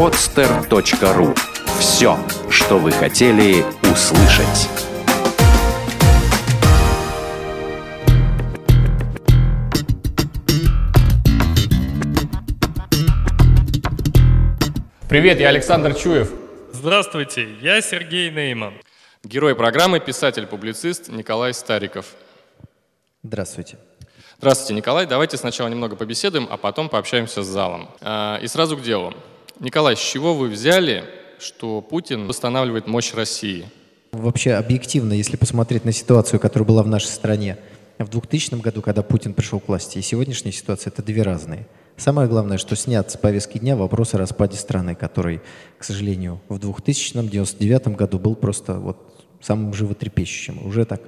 podster.ru Все, что вы хотели услышать. Привет, я Александр Чуев. Здравствуйте, я Сергей Нейман. Герой программы – писатель-публицист Николай Стариков. Здравствуйте. Здравствуйте, Николай. Давайте сначала немного побеседуем, а потом пообщаемся с залом. А, и сразу к делу. Николай, с чего вы взяли, что Путин восстанавливает мощь России? Вообще, объективно, если посмотреть на ситуацию, которая была в нашей стране в 2000 году, когда Путин пришел к власти, и сегодняшняя ситуация – это две разные – Самое главное, что снят с повестки дня вопрос о распаде страны, который, к сожалению, в 2000-1999 году был просто вот самым животрепещущим. Уже так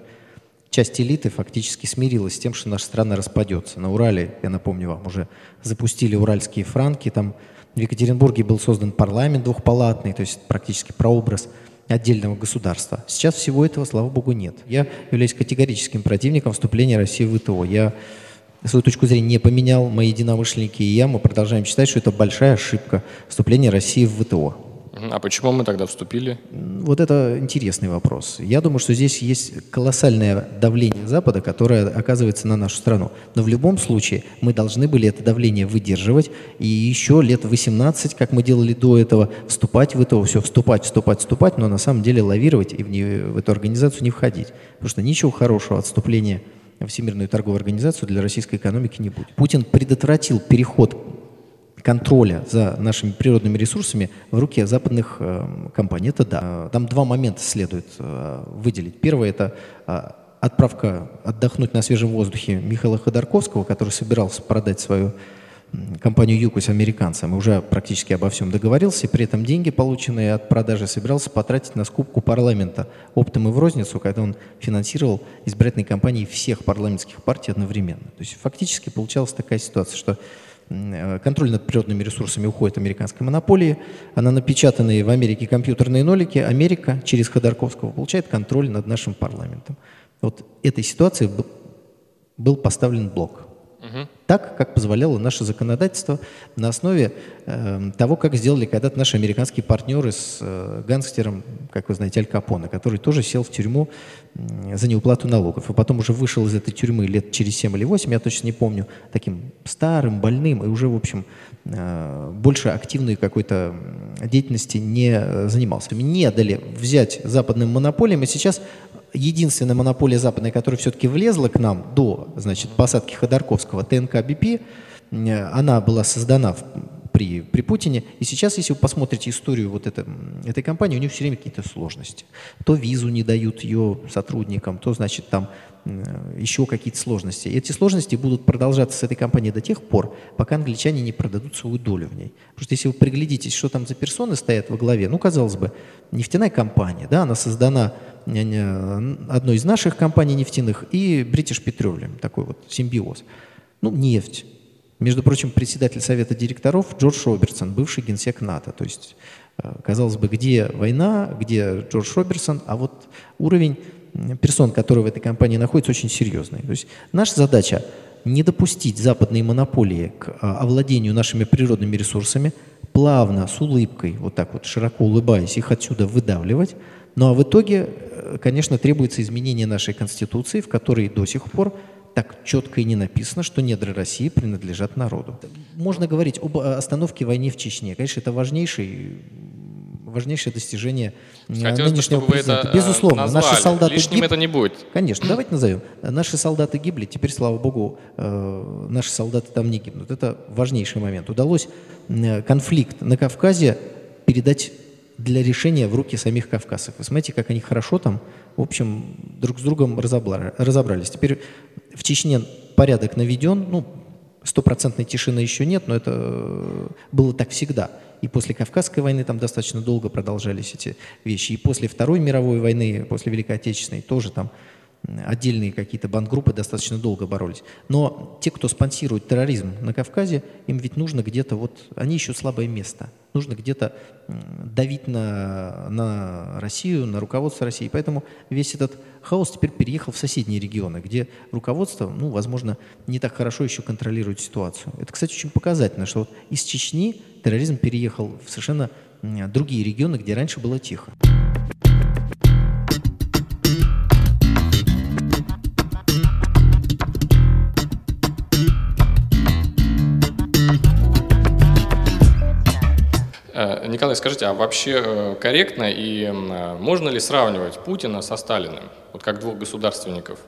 часть элиты фактически смирилась с тем, что наша страна распадется. На Урале, я напомню вам, уже запустили уральские франки, там в Екатеринбурге был создан парламент двухпалатный, то есть практически прообраз отдельного государства. Сейчас всего этого, слава богу, нет. Я являюсь категорическим противником вступления России в ВТО. Я свою точку зрения не поменял. Мои единомышленники и я, мы продолжаем считать, что это большая ошибка вступления России в ВТО. А почему мы тогда вступили? Вот это интересный вопрос. Я думаю, что здесь есть колоссальное давление Запада, которое оказывается на нашу страну. Но в любом случае мы должны были это давление выдерживать и еще лет 18, как мы делали до этого, вступать в это, все вступать, вступать, вступать, но на самом деле лавировать и в, не, в эту организацию не входить. Потому что ничего хорошего от вступления Всемирную торговую организацию для российской экономики не будет. Путин предотвратил переход контроля за нашими природными ресурсами в руки западных э, компаний. Это да. Там два момента следует э, выделить. Первое – это э, отправка отдохнуть на свежем воздухе Михаила Ходорковского, который собирался продать свою компанию «Юкус» американцам и уже практически обо всем договорился, и при этом деньги, полученные от продажи, собирался потратить на скупку парламента оптом и в розницу, когда он финансировал избирательные кампании всех парламентских партий одновременно. То есть фактически получалась такая ситуация, что контроль над природными ресурсами уходит американской монополии, а на напечатанные в Америке компьютерные нолики. Америка через Ходорковского получает контроль над нашим парламентом. Вот этой ситуации был поставлен блок – Угу. Так, как позволяло наше законодательство на основе э, того, как сделали когда-то наши американские партнеры с э, гангстером, как вы знаете, Аль Капоне, который тоже сел в тюрьму э, за неуплату налогов. И потом уже вышел из этой тюрьмы лет через 7 или 8, я точно не помню, таким старым, больным, и уже, в общем, больше активной какой-то деятельности не э, занимался. Не дали взять западным монополиям, и сейчас единственная монополия западная, которая все-таки влезла к нам до значит, посадки Ходорковского, ТНК БП, она была создана в, при, при Путине. И сейчас, если вы посмотрите историю вот это, этой компании, у нее все время какие-то сложности. То визу не дают ее сотрудникам, то, значит, там еще какие-то сложности. И эти сложности будут продолжаться с этой компанией до тех пор, пока англичане не продадут свою долю в ней. Потому что если вы приглядитесь, что там за персоны стоят во главе, ну, казалось бы, нефтяная компания, да, она создана одной из наших компаний нефтяных и British Petroleum, такой вот симбиоз. Ну, нефть. Между прочим, председатель совета директоров Джордж Робертсон, бывший генсек НАТО. То есть, э, казалось бы, где война, где Джордж Робертсон, а вот уровень персон, которые в этой компании находятся, очень серьезный. То есть наша задача не допустить западные монополии к а, овладению нашими природными ресурсами, плавно, с улыбкой, вот так вот широко улыбаясь, их отсюда выдавливать, ну а в итоге, э, конечно, требуется изменение нашей Конституции, в которой до сих пор так четко и не написано, что недра России принадлежат народу. Можно говорить об э, остановке войны в Чечне. Конечно, это важнейший важнейшее достижение э, Хотелось нынешнего бы, президента. Это Безусловно, назвали. наши солдаты Лишним гиб... это не будет. Конечно, давайте назовем. Наши солдаты гибли, теперь, слава богу, наши солдаты там не гибнут. Это важнейший момент. Удалось конфликт на Кавказе передать для решения в руки самих кавказцев. Вы смотрите, как они хорошо там, в общем, друг с другом разобрались. Теперь в Чечне порядок наведен, ну, стопроцентной тишины еще нет, но это э, было так всегда. И после Кавказской войны там достаточно долго продолжались эти вещи. И после Второй мировой войны, после Великой Отечественной тоже там отдельные какие-то бандгруппы достаточно долго боролись. Но те, кто спонсирует терроризм на Кавказе, им ведь нужно где-то вот... Они еще слабое место – нужно где-то давить на, на Россию, на руководство России. Поэтому весь этот хаос теперь переехал в соседние регионы, где руководство, ну, возможно, не так хорошо еще контролирует ситуацию. Это, кстати, очень показательно, что вот из Чечни терроризм переехал в совершенно другие регионы, где раньше было тихо. Николай, скажите, а вообще э, корректно и э, можно ли сравнивать Путина со Сталиным, вот как двух государственников?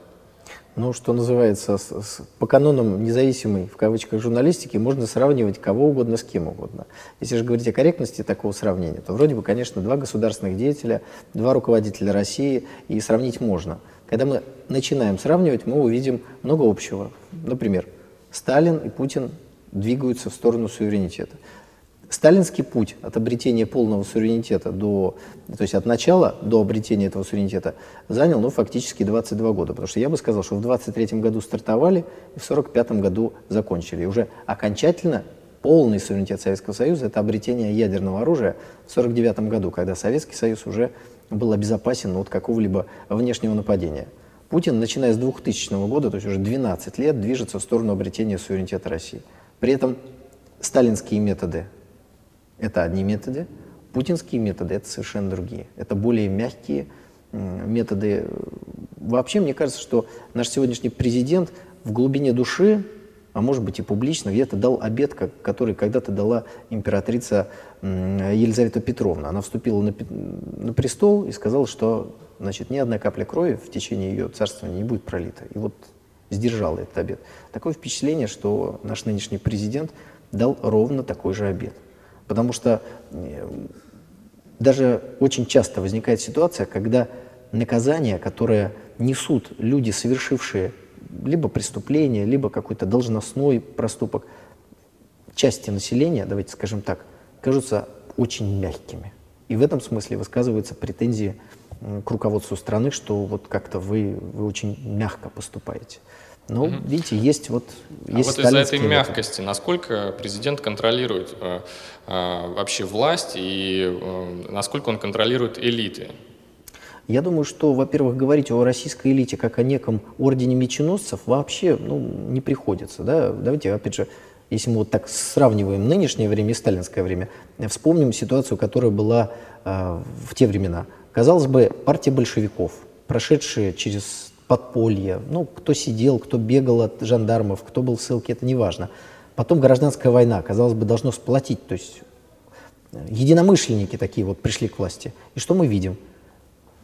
Ну, что называется, с, с, по канонам независимой, в кавычках, журналистики, можно сравнивать кого угодно с кем угодно. Если же говорить о корректности такого сравнения, то вроде бы, конечно, два государственных деятеля, два руководителя России, и сравнить можно. Когда мы начинаем сравнивать, мы увидим много общего. Например, Сталин и Путин двигаются в сторону суверенитета. Сталинский путь от обретения полного суверенитета до, то есть от начала до обретения этого суверенитета занял, ну, фактически 22 года. Потому что я бы сказал, что в 23 году стартовали и в 45 году закончили. И уже окончательно полный суверенитет Советского Союза – это обретение ядерного оружия в 49 году, когда Советский Союз уже был обезопасен от какого-либо внешнего нападения. Путин, начиная с 2000 года, то есть уже 12 лет, движется в сторону обретения суверенитета России. При этом сталинские методы это одни методы. Путинские методы — это совершенно другие. Это более мягкие методы. Вообще, мне кажется, что наш сегодняшний президент в глубине души, а может быть и публично, где-то дал обед, который когда-то дала императрица Елизавета Петровна. Она вступила на, престол и сказала, что значит, ни одна капля крови в течение ее царствования не будет пролита. И вот сдержала этот обед. Такое впечатление, что наш нынешний президент дал ровно такой же обед. Потому что э, даже очень часто возникает ситуация, когда наказания, которые несут люди, совершившие либо преступление, либо какой-то должностной проступок, части населения, давайте скажем так, кажутся очень мягкими. И в этом смысле высказываются претензии к руководству страны, что вот как-то вы, вы очень мягко поступаете. Ну, угу. видите, есть вот... А есть вот из-за этой мягкости, насколько президент контролирует э, э, вообще власть и э, насколько он контролирует элиты? Я думаю, что, во-первых, говорить о российской элите как о неком ордене меченосцев вообще ну, не приходится. Да? Давайте, опять же, если мы вот так сравниваем нынешнее время и сталинское время, вспомним ситуацию, которая была э, в те времена. Казалось бы, партия большевиков, прошедшая через подполье, ну, кто сидел, кто бегал от жандармов, кто был в ссылке, это не важно. Потом гражданская война, казалось бы, должно сплотить, то есть э, единомышленники такие вот пришли к власти. И что мы видим?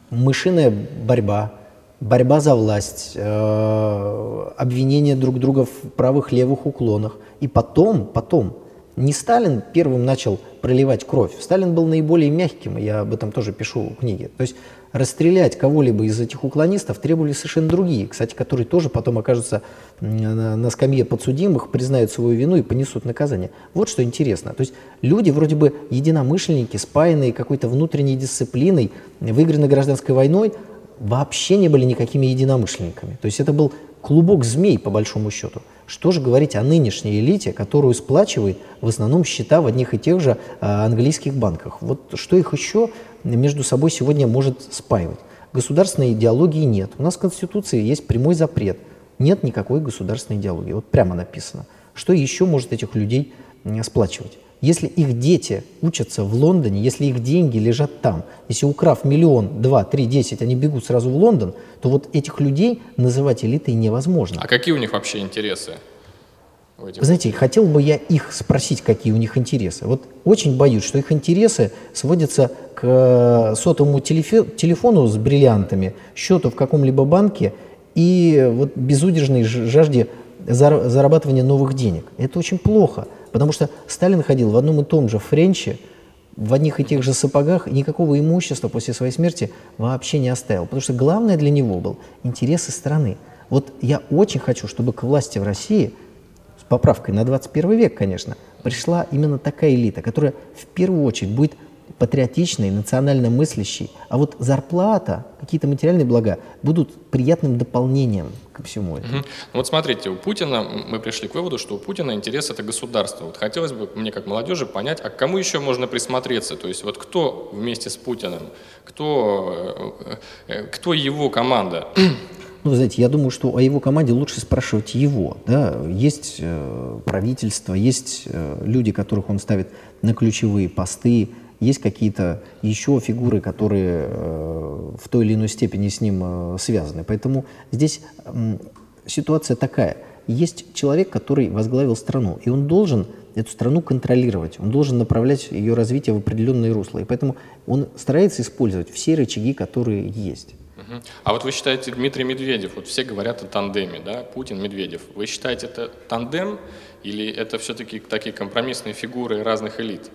Мышиная борьба, борьба за власть, э, обвинения друг друга в правых левых уклонах. И потом, потом, не Сталин первым начал проливать кровь. Сталин был наиболее мягким, я об этом тоже пишу в книге. То есть расстрелять кого-либо из этих уклонистов требовали совершенно другие, кстати, которые тоже потом окажутся на, скамье подсудимых, признают свою вину и понесут наказание. Вот что интересно. То есть люди вроде бы единомышленники, спаянные какой-то внутренней дисциплиной, выигранной гражданской войной, вообще не были никакими единомышленниками. То есть это был клубок змей, по большому счету. Что же говорить о нынешней элите, которую сплачивает в основном счета в одних и тех же а, английских банках? Вот что их еще между собой сегодня может спаивать? Государственной идеологии нет. У нас в Конституции есть прямой запрет. Нет никакой государственной идеологии. Вот прямо написано. Что еще может этих людей сплачивать? Если их дети учатся в Лондоне, если их деньги лежат там, если украв миллион, два, три, десять, они бегут сразу в Лондон, то вот этих людей называть элитой невозможно. А какие у них вообще интересы? Вы знаете, хотел бы я их спросить, какие у них интересы. Вот очень боюсь, что их интересы сводятся к э, сотовому телефону с бриллиантами, счету в каком-либо банке и вот безудержной жажде зарабатывания новых денег. Это очень плохо. Потому что Сталин ходил в одном и том же френче, в одних и тех же сапогах, никакого имущества после своей смерти вообще не оставил. Потому что главное для него был интересы страны. Вот я очень хочу, чтобы к власти в России, с поправкой на 21 век, конечно, пришла именно такая элита, которая в первую очередь будет патриотичной, национально мыслящей, а вот зарплата, какие-то материальные блага будут приятным дополнением ко всему этому. Угу. Вот смотрите, у Путина, мы пришли к выводу, что у Путина интерес это государство. Вот хотелось бы мне как молодежи понять, а к кому еще можно присмотреться? То есть вот кто вместе с Путиным, кто, э, э, кто его команда? Ну, знаете, я думаю, что о его команде лучше спрашивать его. Да? Есть э, правительство, есть э, люди, которых он ставит на ключевые посты, есть какие-то еще фигуры, которые э, в той или иной степени с ним э, связаны. Поэтому здесь ситуация такая. Есть человек, который возглавил страну, и он должен эту страну контролировать, он должен направлять ее развитие в определенные русла. И поэтому он старается использовать все рычаги, которые есть. А вот вы считаете Дмитрий Медведев, вот все говорят о тандеме, да, Путин-Медведев. Вы считаете это тандем или это все-таки такие компромиссные фигуры разных элит?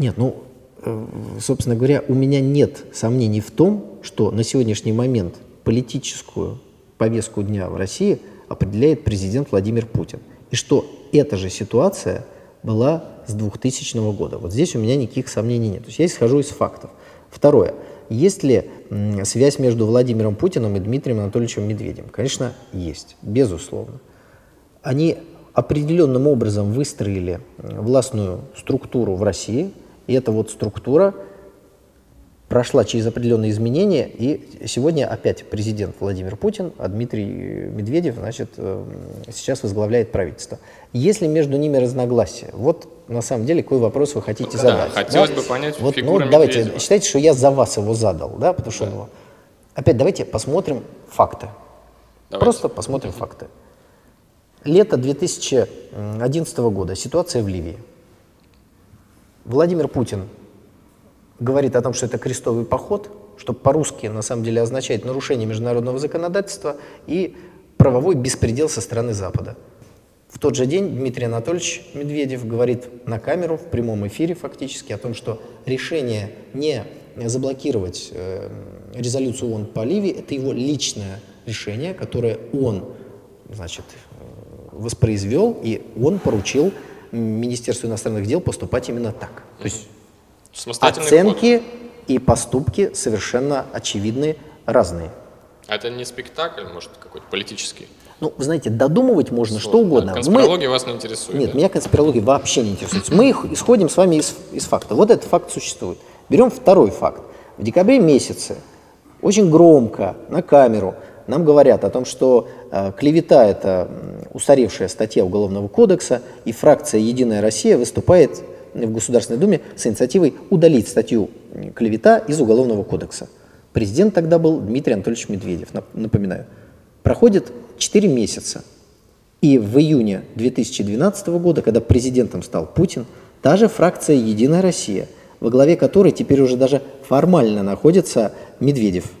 Нет, ну, э, собственно говоря, у меня нет сомнений в том, что на сегодняшний момент политическую повестку дня в России определяет президент Владимир Путин. И что эта же ситуация была с 2000 года. Вот здесь у меня никаких сомнений нет. То есть я исхожу из фактов. Второе. Есть ли связь между Владимиром Путиным и Дмитрием Анатольевичем Медведевым? Конечно, есть, безусловно. Они определенным образом выстроили властную структуру в России – и эта вот структура прошла через определенные изменения, и сегодня опять президент Владимир Путин, а Дмитрий Медведев, значит, э, сейчас возглавляет правительство. Есть ли между ними разногласия? Вот на самом деле какой вопрос вы хотите да, задать? хотелось да? бы понять вот, ну, давайте, Медведева. считайте, что я за вас его задал, да, потому что да. он Опять давайте посмотрим факты. Давайте. Просто посмотрим факты. Лето 2011 года. Ситуация в Ливии. Владимир Путин говорит о том, что это крестовый поход, что по-русски на самом деле означает нарушение международного законодательства и правовой беспредел со стороны Запада. В тот же день Дмитрий Анатольевич Медведев говорит на камеру в прямом эфире фактически о том, что решение не заблокировать э, резолюцию ООН по Ливии – это его личное решение, которое он значит, э, воспроизвел, и он поручил Министерству иностранных дел поступать именно так. То есть оценки ход. и поступки совершенно очевидные, разные. А это не спектакль, может, какой-то политический? Ну, вы знаете, додумывать можно Сложно. что угодно. Конспирология Мы... вас не интересует? Нет, да? меня конспирология вообще не интересует. Мы исходим с вами из, из факта. Вот этот факт существует. Берем второй факт. В декабре месяце очень громко на камеру нам говорят о том, что э, клевета – это устаревшая статья Уголовного кодекса, и фракция «Единая Россия» выступает в Государственной Думе с инициативой удалить статью клевета из Уголовного кодекса. Президент тогда был Дмитрий Анатольевич Медведев, напоминаю. Проходит 4 месяца, и в июне 2012 года, когда президентом стал Путин, та же фракция «Единая Россия», во главе которой теперь уже даже формально находится Медведев –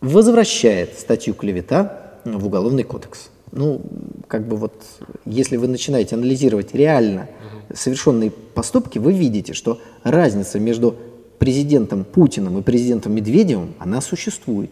возвращает статью клевета в Уголовный кодекс. Ну, как бы вот, если вы начинаете анализировать реально совершенные поступки, вы видите, что разница между президентом Путиным и президентом Медведевым, она существует.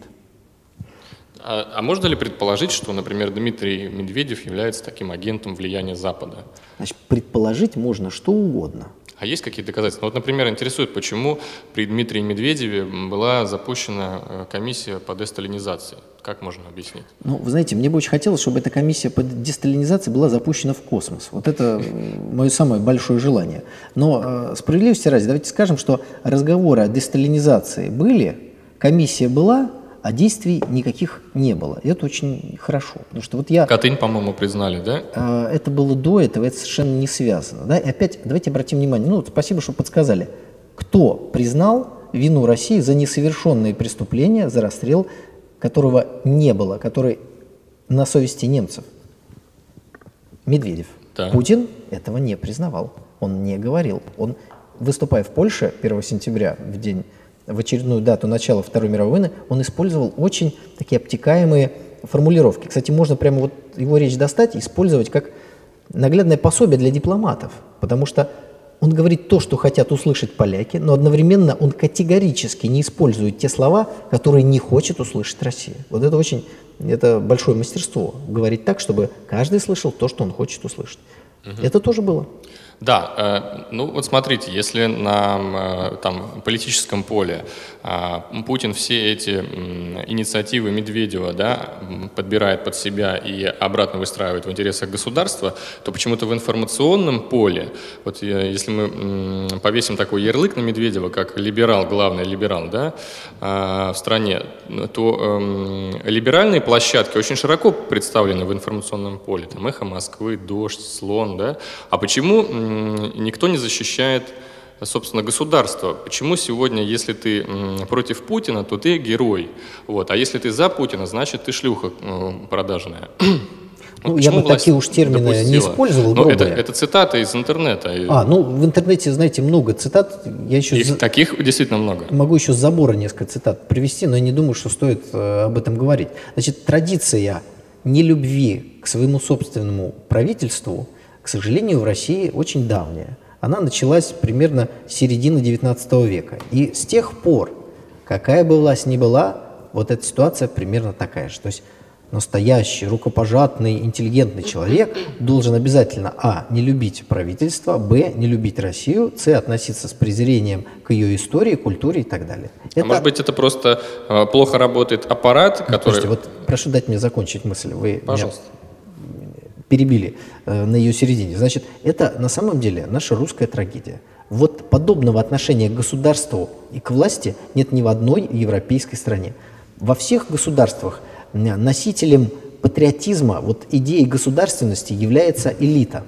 А, а можно ли предположить, что, например, Дмитрий Медведев является таким агентом влияния Запада? Значит, предположить можно что угодно. А есть какие-то доказательства? Вот, например, интересует, почему при Дмитрии Медведеве была запущена э, комиссия по десталинизации. Как можно объяснить? Ну, вы знаете, мне бы очень хотелось, чтобы эта комиссия по десталинизации была запущена в космос. Вот это мое самое большое желание. Но э, справедливости ради, давайте скажем, что разговоры о десталинизации были, комиссия была, а действий никаких не было. И это очень хорошо. Потому что вот я... Катынь, по-моему, признали, да? Э, это было до этого, это совершенно не связано. Да? И опять давайте обратим внимание, ну, спасибо, что подсказали. Кто признал вину России за несовершенные преступления, за расстрел, которого не было, который на совести немцев? Медведев. Да. Путин этого не признавал. Он не говорил. Он, выступая в Польше 1 сентября, в день в очередную дату начала Второй мировой войны, он использовал очень такие обтекаемые формулировки. Кстати, можно прямо вот его речь достать и использовать как наглядное пособие для дипломатов, потому что он говорит то, что хотят услышать поляки, но одновременно он категорически не использует те слова, которые не хочет услышать Россия. Вот это очень, это большое мастерство, говорить так, чтобы каждый слышал то, что он хочет услышать. Угу. Это тоже было. Да, э, ну вот смотрите, если на э, там, политическом поле э, Путин все эти инициативы Медведева да, подбирает под себя и обратно выстраивает в интересах государства, то почему-то в информационном поле, вот э, если мы повесим такой ярлык на Медведева, как либерал, главный либерал да, э, в стране, то э, либеральные площадки очень широко представлены в информационном поле. Там «Эхо Москвы», «Дождь», «Слон». Да? А почему никто не защищает собственно, государство. Почему сегодня, если ты против Путина, то ты герой, вот, а если ты за Путина, значит, ты шлюха продажная. Ну, я бы такие уж термины допустила? не использовал. Но это, это цитата из интернета. А, ну в интернете, знаете, много цитат. Я еще Их за... таких действительно много. Могу еще с забора несколько цитат привести, но я не думаю, что стоит э, об этом говорить. Значит, традиция нелюбви к своему собственному правительству – к сожалению, в России очень давняя. Она началась примерно с середины XIX века. И с тех пор, какая бы власть ни была, вот эта ситуация примерно такая же. То есть настоящий, рукопожатный, интеллигентный человек должен обязательно, а, не любить правительство, б, не любить Россию, с, относиться с презрением к ее истории, культуре и так далее. Это... А может быть, это просто э, плохо работает аппарат, который... Слушайте, вот прошу дать мне закончить мысль. Вы Пожалуйста. Меня перебили э, на ее середине. Значит, это на самом деле наша русская трагедия. Вот подобного отношения к государству и к власти нет ни в одной европейской стране. Во всех государствах носителем патриотизма, вот идеей государственности является элита.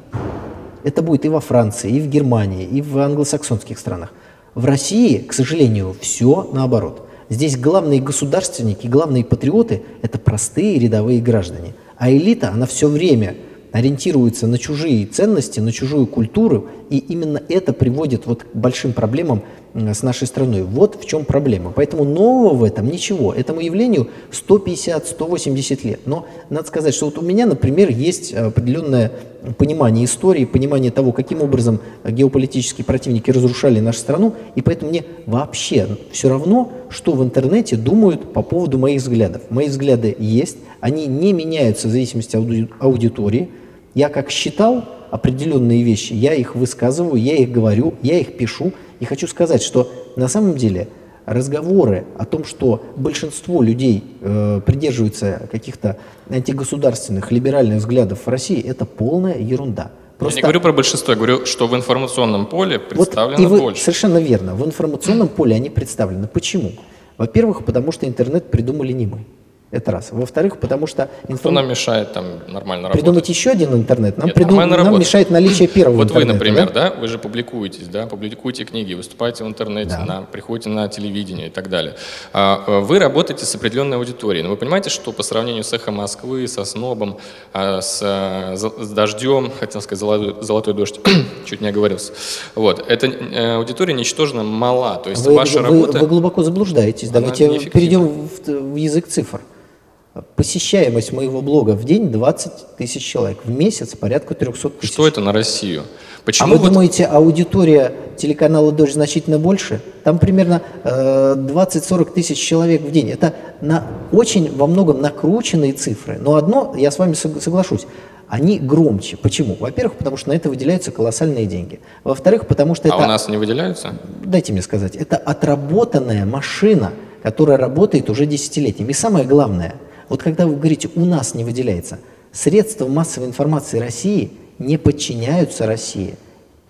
Это будет и во Франции, и в Германии, и в англосаксонских странах. В России, к сожалению, все наоборот. Здесь главные государственники, главные патриоты – это простые рядовые граждане. А элита, она все время – ориентируется на чужие ценности, на чужую культуру, и именно это приводит вот к большим проблемам с нашей страной. Вот в чем проблема. Поэтому нового в этом ничего. Этому явлению 150-180 лет. Но надо сказать, что вот у меня, например, есть определенное понимание истории, понимание того, каким образом геополитические противники разрушали нашу страну, и поэтому мне вообще все равно, что в интернете думают по поводу моих взглядов. Мои взгляды есть, они не меняются в зависимости от аудитории. Я как считал определенные вещи, я их высказываю, я их говорю, я их пишу. И хочу сказать, что на самом деле разговоры о том, что большинство людей э, придерживаются каких-то антигосударственных, либеральных взглядов в России, это полная ерунда. Просто... Я не говорю про большинство, я говорю, что в информационном поле представлено вот и вы, больше. Совершенно верно. В информационном поле они представлены. Почему? Во-первых, потому что интернет придумали не мы. Это раз. Во-вторых, потому что... Информ... Что нам мешает там нормально работать? Придумать еще один интернет? Нам, Нет, придум... нам работать. мешает наличие первого Вот вы, например, да? да, вы же публикуетесь, да, публикуете книги, выступаете в интернете, да. на, приходите на телевидение и так далее. А, а, вы работаете с определенной аудиторией, но вы понимаете, что по сравнению с «Эхо Москвы», со «Снобом», а, с, с «Дождем», хотел сказать «Золотой, золотой дождь», чуть не оговорился, вот, эта э, аудитория ничтожно мала, то есть вы, ваша вы, работа... Вы глубоко заблуждаетесь, давайте перейдем в, в язык цифр. Посещаемость моего блога в день 20 тысяч человек. В месяц порядка 300 тысяч. Что это на Россию? Почему а вы вот... думаете, аудитория телеканала «Дождь» значительно больше? Там примерно э, 20-40 тысяч человек в день. Это на, очень во многом накрученные цифры. Но одно, я с вами соглашусь, они громче. Почему? Во-первых, потому что на это выделяются колоссальные деньги. Во-вторых, потому что а это... А у нас не выделяются? Дайте мне сказать. Это отработанная машина, которая работает уже десятилетиями. И самое главное – вот когда вы говорите «у нас не выделяется», средства массовой информации России не подчиняются России,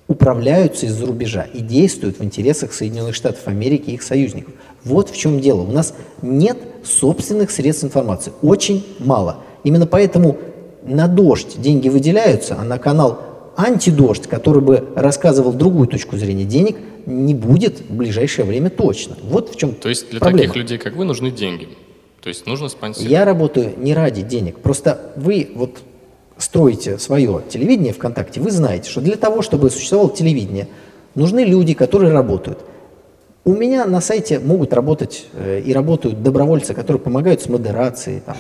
управляются из-за рубежа и действуют в интересах Соединенных Штатов Америки и их союзников. Вот в чем дело. У нас нет собственных средств информации. Очень мало. Именно поэтому на дождь деньги выделяются, а на канал антидождь, который бы рассказывал другую точку зрения, денег не будет в ближайшее время точно. Вот в чем То есть для проблема. таких людей, как вы, нужны деньги? То есть нужно спонсировать? Я работаю не ради денег. Просто вы вот строите свое телевидение ВКонтакте, вы знаете, что для того, чтобы существовало телевидение, нужны люди, которые работают. У меня на сайте могут работать э, и работают добровольцы, которые помогают с модерацией, там,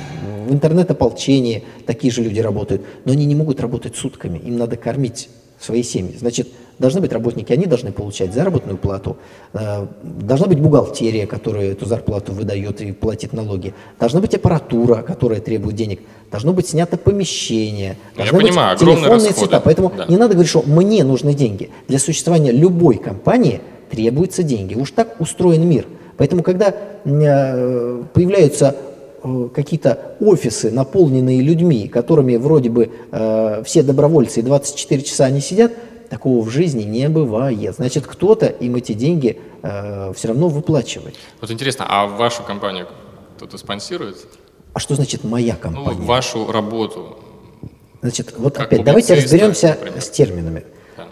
в интернет-ополчении такие же люди работают, но они не могут работать сутками, им надо кормить свои семьи. Значит, должны быть работники, они должны получать заработную плату, э, должна быть бухгалтерия, которая эту зарплату выдает и платит налоги, должна быть аппаратура, которая требует денег, должно быть снято помещение, Ну, Я должны быть понимаю, телефонные расходы. цвета. Поэтому Да. не надо говорить, что мне нужны деньги. Для существования любой компании требуются деньги. Уж так устроен мир. Поэтому, когда э, появляются э, какие-то офисы, наполненные людьми, которыми вроде бы э, все добровольцы и 24 часа они сидят, такого в жизни не бывает. Значит, кто-то им эти деньги все равно выплачивает. Вот интересно, а вашу компанию кто-то спонсирует? А что значит моя Ну, компания? вашу работу. Значит, вот как опять, давайте разберемся например. с терминами. Да.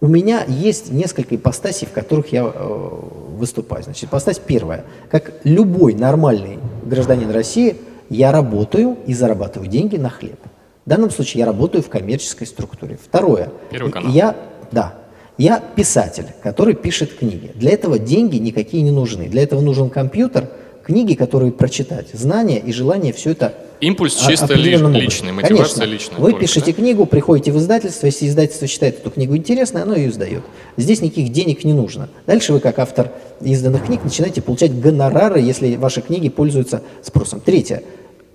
У меня есть несколько ипостасей, в которых я э, выступаю. Значит, ипостась первая. Как любой нормальный гражданин России, я работаю и зарабатываю деньги на хлеб. В данном случае я работаю в коммерческой структуре. Второе. Первый канал. Я, да, я писатель, который пишет книги. Для этого деньги никакие не нужны. Для этого нужен компьютер, книги, которые прочитать, знания и желание все это Импульс чисто ли- личный, мотивация Конечно. личная. Вы только, пишете да? книгу, приходите в издательство, если издательство считает эту книгу интересной, оно ее издает. Здесь никаких денег не нужно. Дальше вы, как автор изданных книг, начинаете получать гонорары, если ваши книги пользуются спросом. Третье.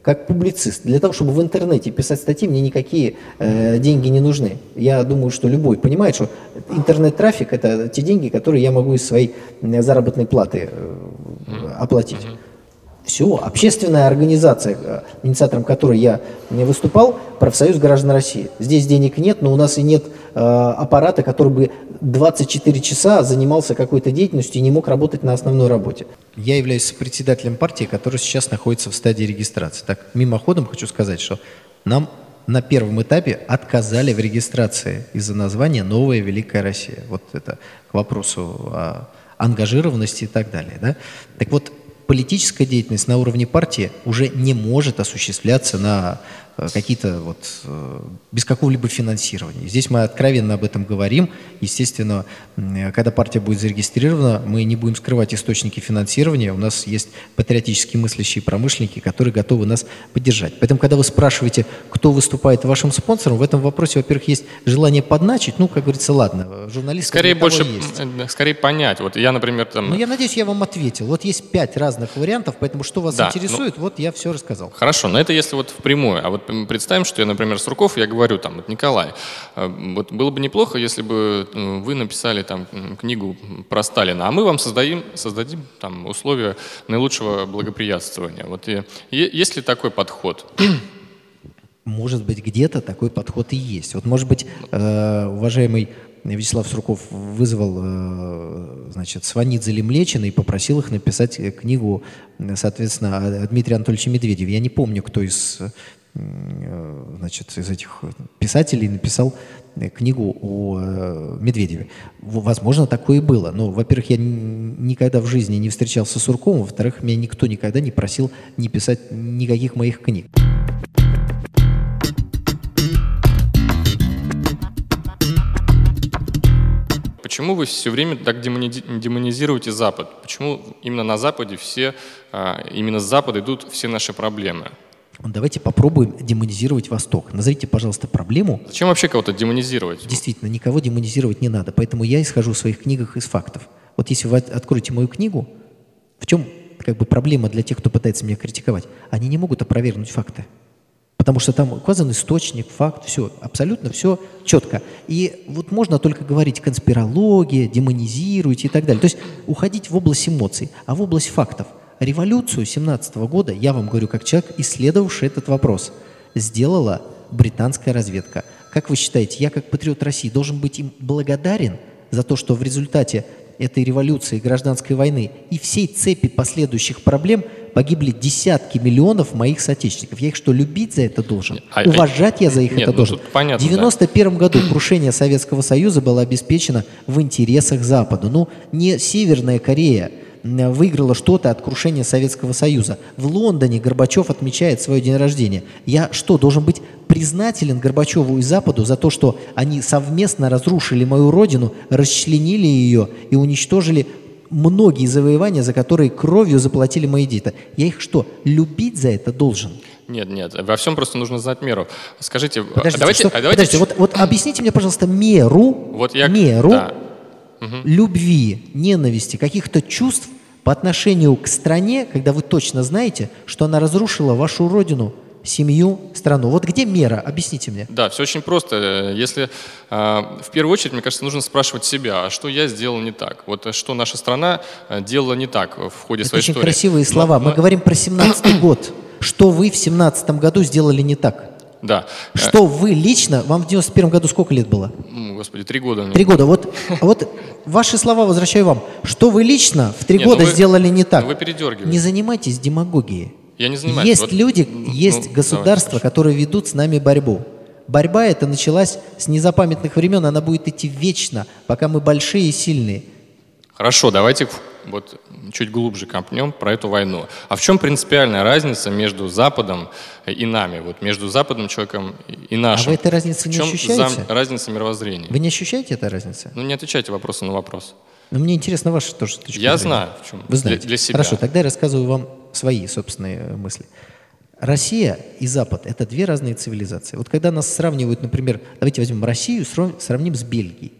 Как публицист, для того, чтобы в интернете писать статьи, мне никакие э, деньги не нужны. Я думаю, что любой понимает, что интернет-трафик – это те деньги, которые я могу из своей заработной платы э, оплатить. Все, общественная организация, э, инициатором которой я не выступал, профсоюз граждан России. Здесь денег нет, но у нас и нет э, аппарата, который бы 24 часа занимался какой-то деятельностью и не мог работать на основной работе. Я являюсь председателем партии, которая сейчас находится в стадии регистрации. Так, мимоходом хочу сказать, что нам на первом этапе отказали в регистрации из-за названия «Новая Великая Россия». Вот это к вопросу о ангажированности и так далее. Да? Так вот, политическая деятельность на уровне партии уже не может осуществляться на какие-то вот э, без какого-либо финансирования. Здесь мы откровенно об этом говорим. Естественно, м, когда партия будет зарегистрирована, мы не будем скрывать источники финансирования. У нас есть патриотически мыслящие промышленники, которые готовы нас поддержать. Поэтому, когда вы спрашиваете, кто выступает вашим спонсором, в этом вопросе, во-первых, есть желание подначить. Ну, как говорится, ладно, э, журналист Скорее больше, есть. скорее понять. Вот я, например, там... Ну, я надеюсь, я вам ответил. Вот есть пять разных вариантов, поэтому что вас Да, интересует, вот я все рассказал. Хорошо, но это если вот впрямую. А вот представим, что я, например, Сурков, я говорю там, вот Николай, э, вот было бы неплохо, если бы э, вы написали там книгу про Сталина, а мы вам создадим, создадим там условия наилучшего благоприятствования. Вот и, е- есть ли такой подход? Может быть, где-то такой подход и есть. Вот, может быть, э, уважаемый Вячеслав Сурков вызвал, значит, Сванидзе или Млечина и попросил их написать книгу, соответственно, о- Дмитрия Анатольевича Медведеве. Я не помню, кто из, значит, из этих писателей написал книгу о э, Медведеве. Возможно, такое и было. Но, во-первых, я никогда в жизни не встречался с Сурковым, во-вторых, меня никто никогда не просил не писать никаких моих книг. Почему вы все время так демони- демонизируете Запад? Почему именно на Западе все, а, именно с Запада идут все наши проблемы? Давайте попробуем демонизировать Восток. Назовите, пожалуйста, проблему. Зачем вообще кого-то демонизировать? Действительно, никого демонизировать не надо. Поэтому я исхожу в своих книгах из фактов. Вот если вы от- откроете мою книгу, в чем как бы проблема для тех, кто пытается меня критиковать? Они не могут опровергнуть факты. Потому что там указан источник, факт, все, абсолютно все четко. И вот можно только говорить конспирология, демонизируйте и так далее. То есть уходить в область эмоций, а в область фактов. Революцию 17 года, я вам говорю как человек, исследовавший этот вопрос, сделала британская разведка. Как вы считаете, я как патриот России должен быть им благодарен за то, что в результате этой революции, гражданской войны и всей цепи последующих проблем погибли десятки миллионов моих соотечественников. Я их что, любить за это должен? А- Уважать я за их Нет, это ну должен? понятно, В да. 91 году крушение Советского Союза было обеспечено в интересах Запада. Ну, не Северная Корея выиграла что-то от крушения Советского Союза. В Лондоне Горбачев отмечает свой день рождения. Я что, должен быть признателен Горбачеву и Западу за то, что они совместно разрушили мою родину, расчленили ее и уничтожили многие завоевания, за которые кровью заплатили мои дети. Я их что, любить за это должен? Нет, нет, во всем просто нужно знать меру. Скажите, Подождите, а давайте, что- а давайте подождите, вот, вот объясните мне, пожалуйста, меру, Вот я- меру да. Любви, ненависти, каких-то чувств по отношению к стране, когда вы точно знаете, что она разрушила вашу родину, семью, страну. Вот где мера? Объясните мне. Да, все очень просто. Если а, в первую очередь, мне кажется, нужно спрашивать себя, а что я сделал не так? Вот э, что наша страна э, делала не так в ходе Это своей очень истории? красивые Но- слова. Мы но- говорим про 17 год. Что вы в 17 году сделали не так? Да. Что вы лично, вам в 91 году сколько лет было? Господи, три года. Три года. Вот, вот ваши слова возвращаю вам. Что вы лично в три Не, ну года вы- сделали не так? ну вы передергиваете. Не занимайтесь демагогией. Я не занимаюсь. Есть Вот, люди, ну, есть ну, государства, давайте, которые ведут с нами борьбу. Борьба эта началась с незапамятных времен, она будет идти вечно, пока мы большие и сильные. Хорошо, давайте вот чуть глубже копнем про эту войну. А в чем принципиальная разница между Западом и нами? Вот между западным человеком и- нашим? А вы этой разницы В не ощущаете? зам- разница мировоззрения? Вы не ощущаете этой разницы? Ну не отвечайте вопросом на вопрос. Но мне интересно ваша тоже точка Я зрения. знаю, в чем. Вы знаете. Для, для себя. Хорошо, тогда я рассказываю вам свои собственные э, мысли. Россия и Запад – это две разные цивилизации. Вот когда нас сравнивают, например, давайте возьмем Россию, срав- сравним с Бельгией.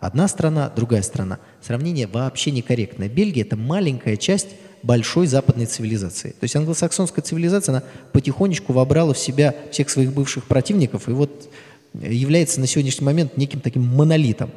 Одна страна, другая страна. Сравнение вообще некорректное. Бельгия – это маленькая часть большой западной цивилизации. То есть англосаксонская цивилизация, она потихонечку вобрала в себя всех своих бывших противников и вот является на сегодняшний момент неким таким монолитом.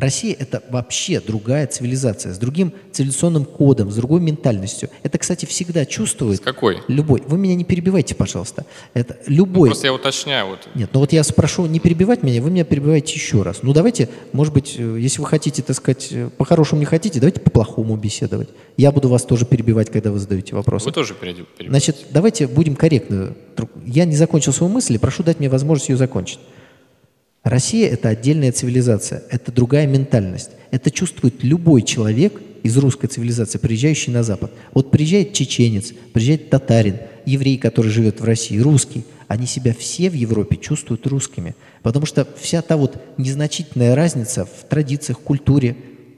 Россия – это вообще другая цивилизация, с другим цивилизационным кодом, с другой ментальностью. Это, кстати, всегда чувствует С какой? любой. Вы меня не перебивайте, пожалуйста. Это любой. Просто я уточняю. Вот. Нет, ну вот я спрошу не перебивать меня, вы меня перебиваете еще раз. Ну давайте, может быть, э, если вы хотите, так сказать, э, по-хорошему не хотите, давайте по-плохому беседовать. Я буду вас тоже перебивать, когда вы задаете вопросы. Вы тоже перейдете. Значит, давайте будем корректны. Я не закончил свою мысль, и прошу дать мне возможность ее закончить. Россия – это отдельная цивилизация, это другая ментальность. Это чувствует любой человек из русской цивилизации, приезжающий на Запад. Вот приезжает чеченец, приезжает татарин, еврей, который живет в России, русский. Они себя все в Европе чувствуют русскими. Потому что вся та вот незначительная разница в традициях, культуре,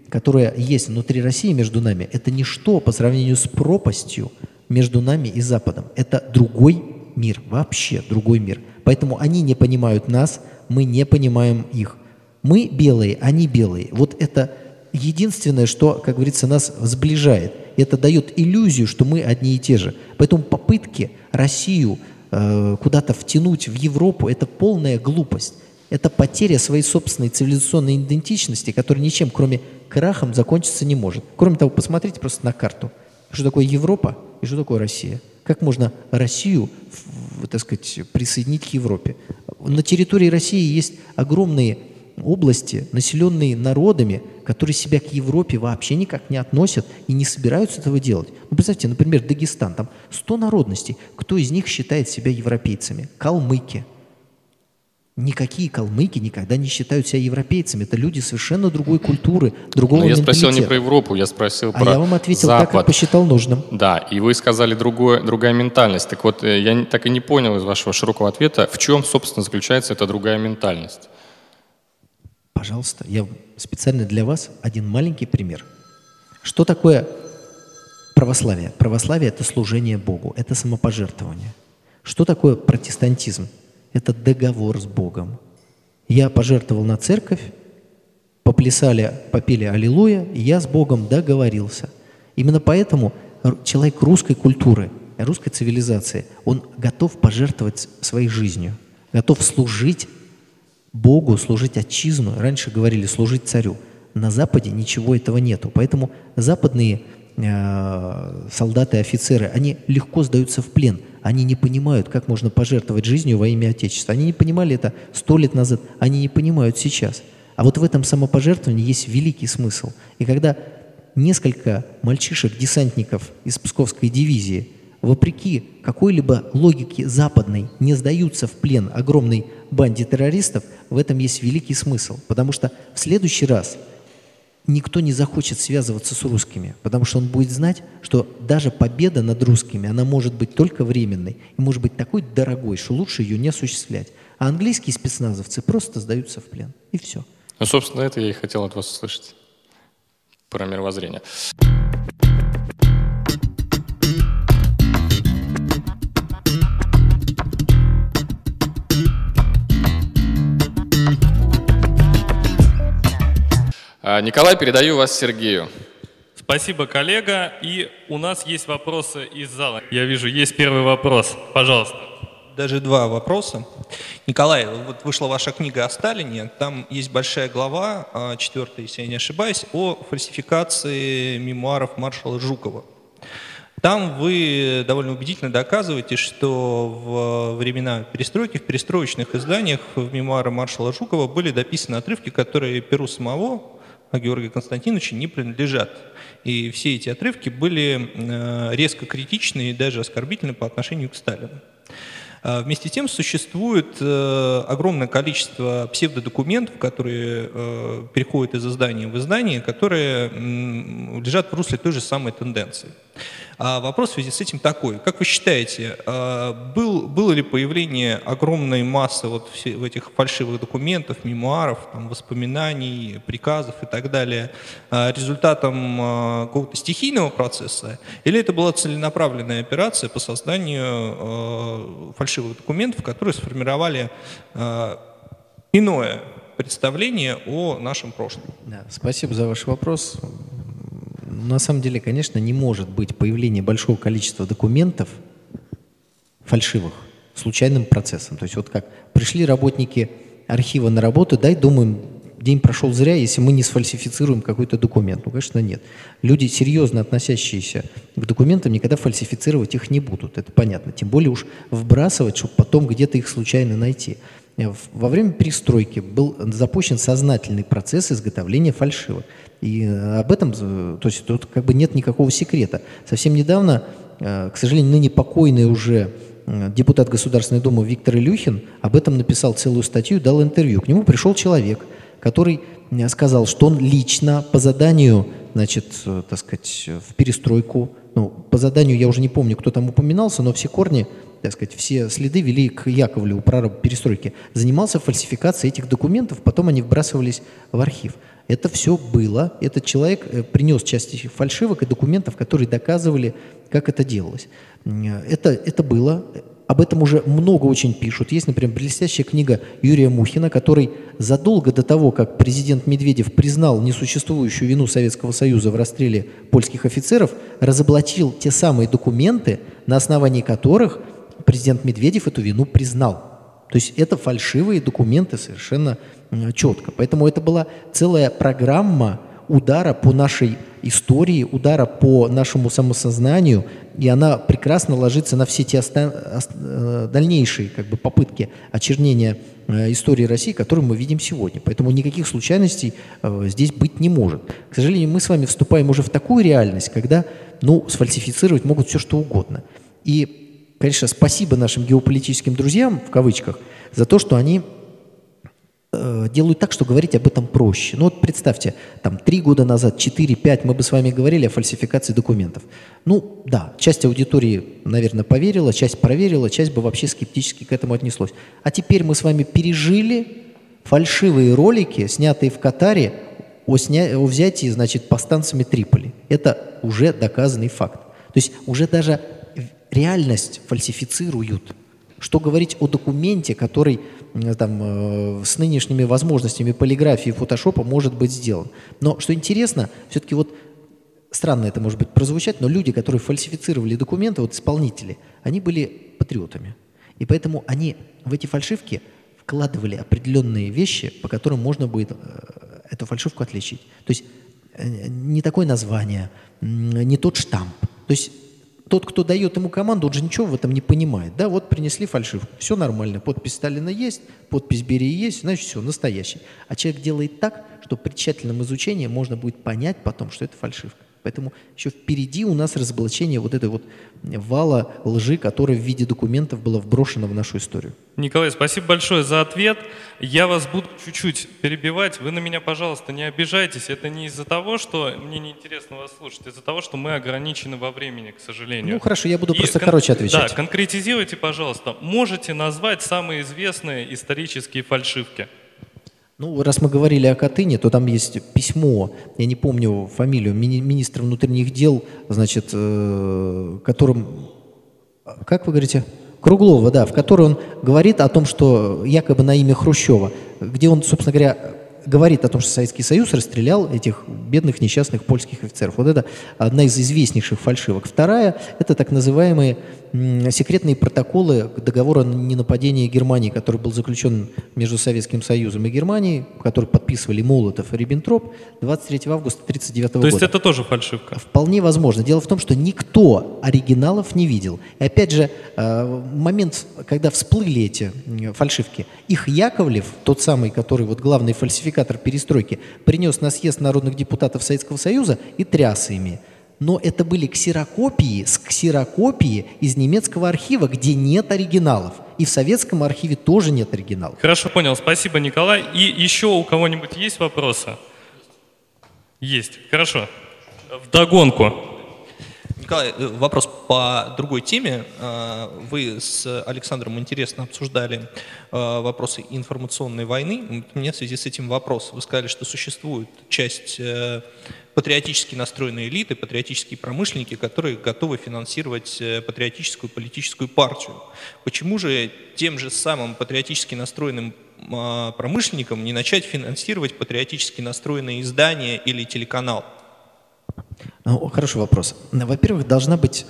которая есть внутри России между нами, это ничто по сравнению с пропастью между нами и Западом. Это другой мир, вообще другой мир. Поэтому они не понимают нас, мы не понимаем их. Мы белые, они белые. Вот это единственное, что, как говорится, нас сближает. Это дает иллюзию, что мы одни и те же. Поэтому попытки Россию э, куда-то втянуть в Европу – это полная глупость. Это потеря своей собственной цивилизационной идентичности, которая ничем, кроме крахом, закончиться не может. Кроме того, посмотрите просто на карту. Что такое Европа и что такое Россия? Как можно Россию, так сказать, присоединить к Европе? На территории России есть огромные области, населенные народами, которые себя к Европе вообще никак не относят и не собираются этого делать. Ну, представьте, например, Дагестан, там 100 народностей. Кто из них считает себя европейцами? Калмыки. Никакие калмыки никогда не считают себя европейцами. Это люди совершенно другой культуры, другого Но я спросил не про Европу, я спросил А про я вам ответил так, как Запад. посчитал нужным. Да, и вы сказали другое, другая ментальность. Так вот, э, я так и не понял из вашего широкого ответа, в чем, собственно, заключается эта другая ментальность. Пожалуйста, я специально для вас один маленький пример. Что такое православие? Православие – это служение Богу, это самопожертвование. Что такое протестантизм? Это договор с Богом. Я пожертвовал на церковь, поплясали, попели «Аллилуйя», и я с Богом договорился. Именно поэтому человек русской культуры, русской цивилизации, он готов пожертвовать своей жизнью, готов служить Богу, служить отчизну. Раньше говорили служить царю. На Западе ничего этого нету. Поэтому западные э, солдаты офицеры, они легко сдаются в плен. Они не понимают, как можно пожертвовать жизнью во имя Отечества. Они не понимали это сто лет назад, они не понимают сейчас. А вот в этом самопожертвовании есть великий смысл. И когда несколько мальчишек-десантников из Псковской дивизии вопреки какой-либо логике западной не сдаются в плен огромной банде террористов, в этом есть великий смысл. Потому что в следующий раз никто не захочет связываться с русскими, потому что он будет знать, что даже победа над русскими, она может быть только временной и может быть такой дорогой, что лучше ее не осуществлять. А английские спецназовцы просто сдаются в плен. И все. Ну, собственно, это я и хотел от вас услышать. про мировоззрение. Николай, передаю вас Сергею. Спасибо, коллега. И у нас есть вопросы из зала. Я вижу, есть первый вопрос. Пожалуйста. Даже два вопроса. Николай, вот вышла ваша книга о Сталине, там есть большая глава, а, четвертая, если я не ошибаюсь, о фальсификации мемуаров маршала Жукова. Там вы довольно убедительно доказываете, что в времена перестройки, в перестроечных изданиях в мемуары маршала Жукова были дописаны отрывки, которые Перу самого а Георгия Константиновича не принадлежат. И все эти отрывки были э, резко критичны и даже оскорбительны по отношению к Сталину. А вместе с тем существует э, огромное количество псевдодокументов, которые э, переходят из издания в издание, которые лежат в русле той же самой тенденции. А вопрос в связи с этим такой. Как вы считаете, а, был, было ли появление огромной массы вот в этих фальшивых документов, мемуаров, там, воспоминаний, приказов и так далее а, результатом какого-то стихийного процесса? Или это была целенаправленная операция по созданию фальшивых документов, которые сформировали иное представление о нашем прошлом? Да, спасибо за ваш вопрос на самом деле, конечно, не может быть появление большого количества документов фальшивых случайным процессом. То есть вот как пришли работники архива на работу, дай, думаем, день прошел зря, если мы не сфальсифицируем какой-то документ. Ну, конечно, нет. Люди, серьезно относящиеся к документам, никогда фальсифицировать их не будут. Это понятно. Тем более уж вбрасывать, чтобы потом где-то их случайно найти. Во время перестройки был запущен сознательный процесс изготовления фальшивок. И э, об этом, то есть тут как бы нет никакого секрета. Совсем недавно, э, к сожалению, ныне покойный уже э, депутат Государственной Думы Виктор Илюхин об этом написал целую статью, дал интервью. К нему пришел человек, который сказал, что он лично по заданию, значит, так сказать, в перестройку, ну, по заданию я уже не помню, кто там упоминался, но все корни, так сказать, все следы вели к Яковлеву, прорабу перестройки. Занимался фальсификацией этих документов, потом они вбрасывались в архив. Это все было. Этот человек э, принес часть фальшивок и документов, которые доказывали, как это делалось. Это, это было. Об этом уже много очень пишут. Есть, например, блестящая книга Юрия Мухина, который задолго до того, как президент Медведев признал несуществующую вину Советского Союза в расстреле польских офицеров, разоблачил те самые документы, на основании которых президент Медведев эту вину признал. То есть это фальшивые документы совершенно четко. Поэтому это была целая программа удара по нашей истории, удара по нашему самосознанию, и она прекрасно ложится на все те э, дальнейшие как бы, попытки очернения э, истории России, которую мы видим сегодня. Поэтому никаких случайностей э, здесь быть не может. К сожалению, мы с вами вступаем уже в такую реальность, когда ну, сфальсифицировать могут все что угодно. И, конечно, спасибо нашим геополитическим друзьям, в кавычках, за то, что они Э, делают так, что говорить об этом проще. Ну вот представьте, там три года назад, четыре, пять, мы бы с вами говорили о фальсификации документов. Ну да, часть аудитории, наверное, поверила, часть проверила, часть бы вообще скептически к этому отнеслась. А теперь мы с вами пережили фальшивые ролики, снятые в Катаре, о, сня... о взятии, значит, повстанцами Триполи. Это уже доказанный факт. То есть уже даже реальность фальсифицируют. Что говорить о документе, который там, э, с нынешними возможностями полиграфии и фотошопа может быть сделан. Но что интересно, все-таки вот странно это может быть прозвучать, но люди, которые фальсифицировали документы, вот исполнители, они были патриотами. И поэтому они в эти фальшивки вкладывали определенные вещи, по которым можно будет э, эту фальшивку отличить. То есть э, не такое название, не тот штамп. То есть тот, кто дает ему команду, он же ничего в этом не понимает. Да, вот принесли фальшивку, все нормально, подпись Сталина есть, подпись Берии есть, значит все, настоящий. А человек делает так, что при тщательном изучении можно будет понять потом, что это фальшивка. Поэтому еще впереди у нас разоблачение вот этой вот вала лжи, которая в виде документов была вброшена в нашу историю. Николай, спасибо большое за ответ. Я вас буду чуть-чуть перебивать. Вы на меня, пожалуйста, не обижайтесь. Это не из-за того, что мне неинтересно вас слушать, а из-за того, что мы ограничены во времени, к сожалению. Ну хорошо, я буду И просто кон- короче отвечать. Да, конкретизируйте, пожалуйста. Можете назвать самые известные исторические фальшивки? Ну, раз мы говорили о Катыни, то там есть письмо, я не помню фамилию, мини- министра внутренних дел, значит, э, которым, как вы говорите, Круглова, да, в которой он говорит о том, что якобы на имя Хрущева, где он, собственно говоря, говорит о том, что Советский Союз расстрелял этих бедных несчастных польских офицеров. Вот это одна из известнейших фальшивок. Вторая – это так называемые секретные протоколы договора о ненападении Германии, который был заключен между Советским Союзом и Германией, который подписывали Молотов и Риббентроп 23 августа 1939 года. То есть это тоже фальшивка? Вполне возможно. Дело в том, что никто оригиналов не видел. И опять же, э, момент, когда всплыли эти фальшивки, их Яковлев, тот самый, который вот главный фальсификатор перестройки, принес на съезд народных депутатов Советского Союза и тряс ими но это были ксерокопии с ксерокопии из немецкого архива, где нет оригиналов. И в советском архиве тоже нет оригиналов. Хорошо, понял. Спасибо, Николай. И еще у кого-нибудь есть вопросы? Есть. Хорошо. В догонку. Николай, э, вопрос по другой теме. Э, вы с Александром интересно обсуждали э, вопросы информационной войны. Меня в связи с этим вопрос. Вы сказали, что существует часть патриотически настроенные элиты, патриотические промышленники, которые готовы финансировать патриотическую политическую партию. Почему же тем же самым патриотически настроенным промышленникам не начать финансировать патриотически настроенные издания или телеканал? Ну, хороший вопрос. Во-первых, должна быть,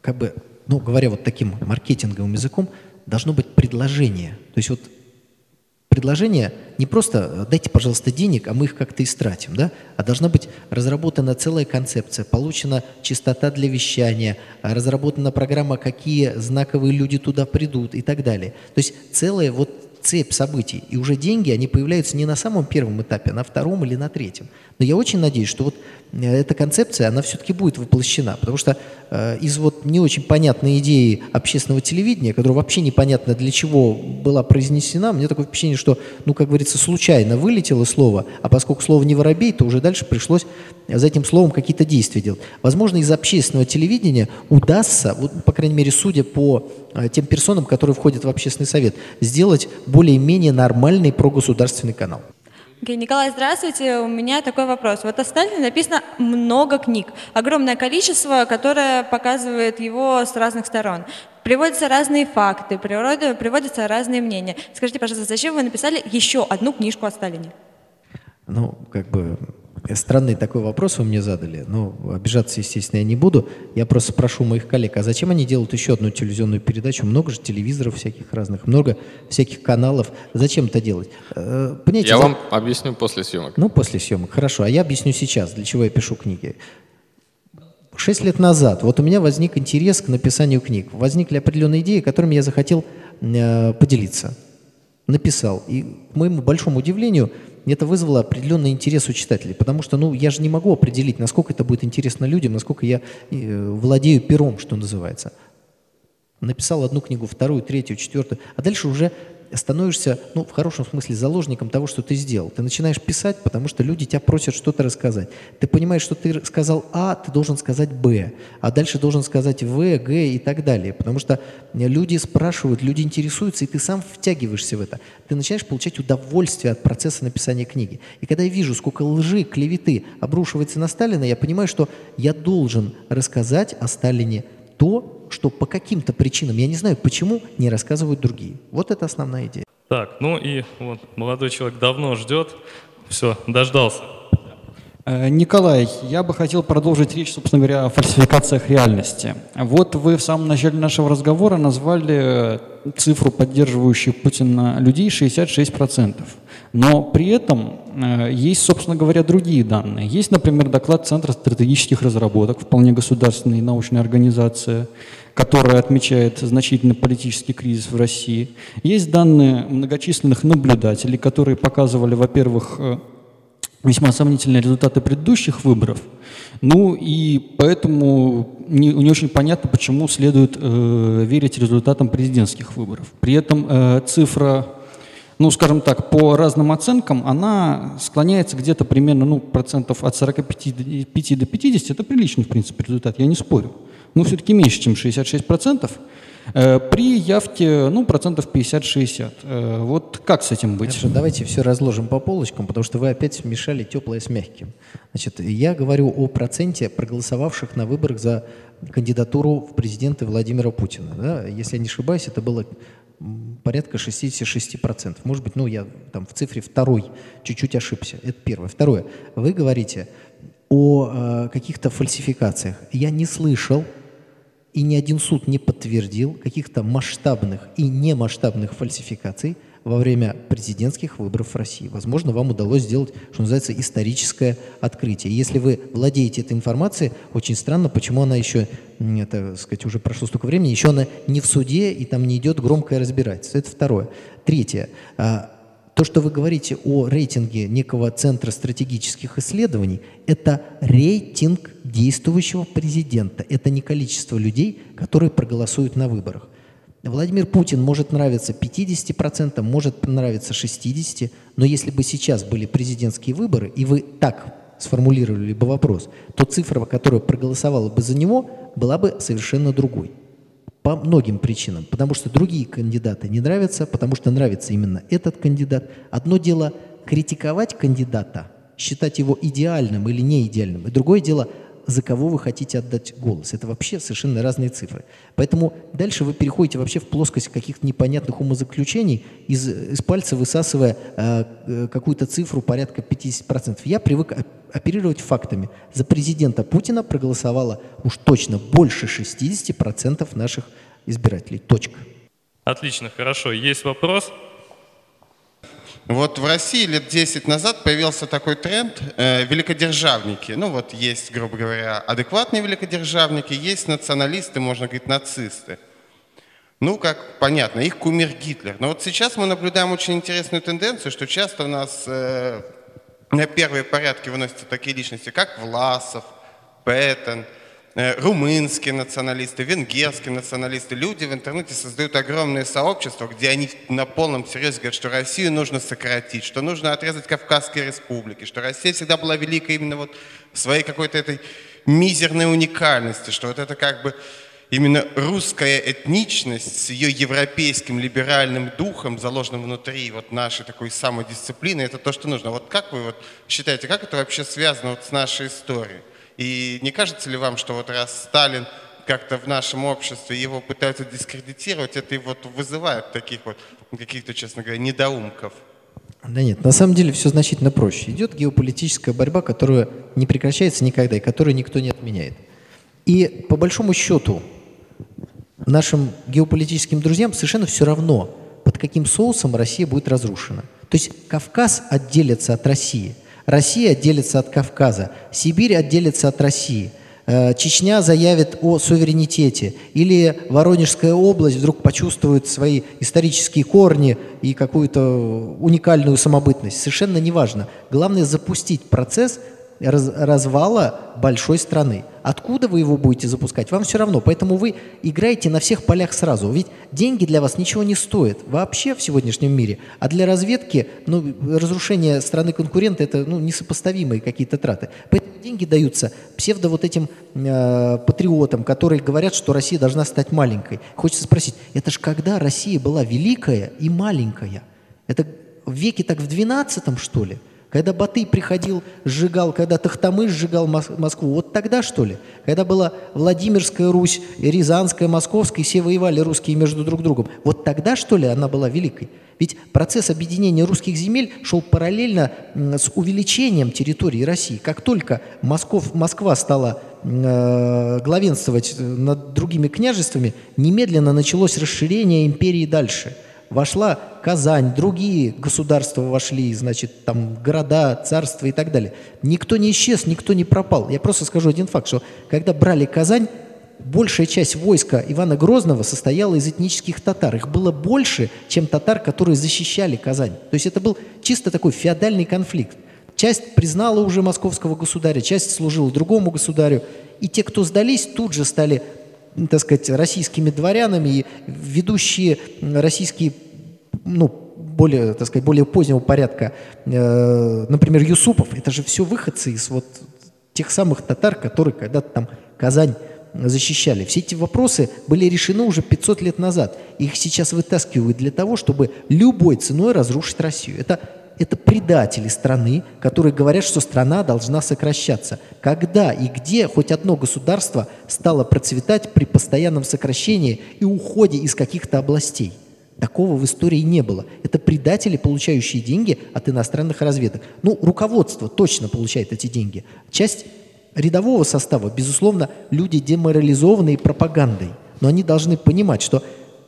как бы, ну, говоря вот таким маркетинговым языком, должно быть предложение. То есть вот предложение не просто «дайте, пожалуйста, денег, а мы их как-то истратим», да? а должна быть разработана целая концепция, получена частота для вещания, разработана программа, какие знаковые люди туда придут и так далее. То есть целая вот цепь событий. И уже деньги, они появляются не на самом первом этапе, а на втором или на третьем. Но я очень надеюсь, что вот э, эта концепция, она все-таки будет воплощена, потому что э, из вот не очень понятной идеи общественного телевидения, которая вообще непонятно для чего была произнесена, мне такое впечатление, что, ну, как говорится, случайно вылетело слово, а поскольку слово не воробей, то уже дальше пришлось за этим словом какие-то действия делать. Возможно, из общественного телевидения удастся, вот, по крайней мере, судя по э, тем персонам, которые входят в общественный совет, сделать более-менее нормальный прогосударственный канал. Okay, Николай, здравствуйте. У меня такой вопрос. Вот о написано много книг, огромное количество, которое показывает его с разных сторон. Приводятся разные факты, приводятся разные мнения. Скажите, пожалуйста, зачем вы написали еще одну книжку о Сталине? Ну, как бы Странный такой вопрос вы мне задали. Ну, обижаться, естественно, я не буду. Я просто спрошу моих коллег, а зачем они делают еще одну телевизионную передачу? Много же телевизоров всяких разных, много всяких каналов. Зачем это делать? Э, понимаете, я за... вам объясню после съемок. Ну, после съемок, хорошо. А я объясню сейчас, для чего я пишу книги. Шесть лет назад вот у меня возник интерес к написанию книг. Возникли определенные идеи, которыми я захотел э, поделиться. Написал. И, к моему большому удивлению, это вызвало определенный интерес у читателей, потому что, ну, я же не могу определить, насколько это будет интересно людям, насколько я э, владею пером, что называется. Написал одну книгу, вторую, третью, четвертую, а дальше уже становишься, ну, в хорошем смысле, заложником того, что ты сделал. Ты начинаешь писать, потому что люди тебя просят что-то рассказать. Ты понимаешь, что ты сказал А, ты должен сказать Б, а дальше должен сказать В, Г и так далее. Потому что люди спрашивают, люди интересуются, и ты сам втягиваешься в это. Ты начинаешь получать удовольствие от процесса написания книги. И когда я вижу, сколько лжи, клеветы обрушивается на Сталина, я понимаю, что я должен рассказать о Сталине то, что по каким-то причинам, я не знаю почему, не рассказывают другие. Вот это основная идея. Так, ну и вот молодой человек давно ждет. Все, дождался. Э, Николай, я бы хотел продолжить речь, собственно говоря, о фальсификациях реальности. Вот вы в самом начале нашего разговора назвали цифру поддерживающих Путина людей 66%. Но при этом э, есть, собственно говоря, другие данные. Есть, например, доклад Центра стратегических разработок, вполне государственная научная организация, которая отмечает значительный политический кризис в России. Есть данные многочисленных наблюдателей, которые показывали, во-первых, э, весьма сомнительные результаты предыдущих выборов. Ну и поэтому не, не очень понятно, почему следует э, верить результатам президентских выборов. При этом э, цифра ну, скажем так, по разным оценкам, она склоняется где-то примерно, ну, процентов от 45 до 50. Это приличный, в принципе, результат, я не спорю. Но все-таки меньше, чем 66 процентов. Э, при явке, ну, процентов 50-60. Э, вот как с этим быть? Хорошо, давайте все разложим по полочкам, потому что вы опять смешали теплое с мягким. Значит, я говорю о проценте проголосовавших на выборах за кандидатуру в президенты Владимира Путина. Да? Если я не ошибаюсь, это было порядка 66%. Может быть, ну, я там в цифре второй чуть-чуть ошибся. Это первое. Второе. Вы говорите о э, каких-то фальсификациях. Я не слышал и ни один суд не подтвердил каких-то масштабных и немасштабных фальсификаций во время президентских выборов в России. Возможно, вам удалось сделать, что называется, историческое открытие. Если вы владеете этой информацией, очень странно, почему она еще, это, сказать, уже прошло столько времени, еще она не в суде и там не идет громкое разбирательство. Это второе. Третье. То, что вы говорите о рейтинге некого центра стратегических исследований, это рейтинг действующего президента. Это не количество людей, которые проголосуют на выборах. Владимир Путин может нравиться 50%, может нравиться 60%, но если бы сейчас были президентские выборы, и вы так сформулировали бы вопрос, то цифра, которая проголосовала бы за него, была бы совершенно другой. По многим причинам. Потому что другие кандидаты не нравятся, потому что нравится именно этот кандидат. Одно дело критиковать кандидата, считать его идеальным или не идеальным. И другое дело за кого вы хотите отдать голос. Это вообще совершенно разные цифры. Поэтому дальше вы переходите вообще в плоскость каких-то непонятных умозаключений, из, из пальца высасывая э, э какую-то цифру порядка 50%. Я привык оперировать фактами. За президента Путина проголосовало уж точно больше 60% наших избирателей. Точка. Отлично, хорошо. Есть вопрос? Вот в России лет 10 назад появился такой тренд э, великодержавники. Ну вот есть, грубо говоря, адекватные великодержавники, есть националисты, можно говорить, нацисты. Ну, как понятно, их кумир Гитлер. Но вот сейчас мы наблюдаем очень интересную тенденцию, что часто у нас э, на первые порядки выносятся такие личности, как Власов, Петтон, э, румынские националисты, венгерские националисты. Люди в интернете создают огромные сообщества, где они на полном серьезе говорят, что Россию нужно сократить, что нужно отрезать Кавказские республики, что Россия всегда была великой именно вот своей какой-то этой мизерной уникальности, что вот это как бы именно русская этничность с ее европейским либеральным духом, заложенным внутри вот нашей такой самодисциплины, это то, что нужно. Вот как вы вот считаете, как это вообще связано вот с нашей историей? И не кажется ли вам, что вот раз Сталин как-то в нашем обществе его пытаются дискредитировать, это и вот вызывает таких вот каких-то, честно говоря, недоумков? Да нет, на самом деле все значительно проще. Идет геополитическая борьба, которая не прекращается никогда и которую никто не отменяет. И по большому счету нашим геополитическим друзьям совершенно все равно, под каким соусом Россия будет разрушена. То есть Кавказ отделится от России, Россия отделится от Кавказа, Сибирь отделится от России, э, Чечня заявит о суверенитете, или Воронежская область вдруг почувствует свои исторические корни и какую-то уникальную самобытность. Совершенно неважно. Главное запустить процесс раз, развала большой страны. Откуда вы его будете запускать, вам все равно. Поэтому вы играете на всех полях сразу. Ведь деньги для вас ничего не стоят вообще в сегодняшнем мире. А для разведки ну, разрушение страны конкурента – это ну, несопоставимые какие-то траты. Поэтому деньги даются псевдо вот этим э, патриотам, которые говорят, что Россия должна стать маленькой. Хочется спросить, это же когда Россия была великая и маленькая? Это в веке так в 12 что ли? Когда Батый приходил, сжигал, когда Тахтамыш сжигал Москву, вот тогда что ли? Когда была Владимирская Русь, Рязанская, Московская, и все воевали русские между друг другом, вот тогда что ли она была великой? Ведь процесс объединения русских земель шел параллельно с увеличением территории России. Как только Москов, Москва стала э, главенствовать над другими княжествами, немедленно началось расширение империи дальше – вошла Казань, другие государства вошли, значит, там города, царства и так далее. Никто не исчез, никто не пропал. Я просто скажу один факт, что когда брали Казань, большая часть войска Ивана Грозного состояла из этнических татар. Их было больше, чем татар, которые защищали Казань. То есть это был чисто такой феодальный конфликт. Часть признала уже московского государя, часть служила другому государю. И те, кто сдались, тут же стали так сказать, российскими дворянами, и ведущие российские ну, более, так сказать, более позднего порядка, э, например, Юсупов, это же все выходцы из вот тех самых татар, которые когда-то там Казань защищали. Все эти вопросы были решены уже 500 лет назад. Их сейчас вытаскивают для того, чтобы любой ценой разрушить Россию. Это, это предатели страны, которые говорят, что страна должна сокращаться. Когда и где хоть одно государство стало процветать при постоянном сокращении и уходе из каких-то областей? Такого в истории не было. Это предатели, получающие деньги от иностранных разведок. Ну, руководство точно получает эти деньги. Часть рядового состава, безусловно, люди деморализованные пропагандой. Но они должны понимать, что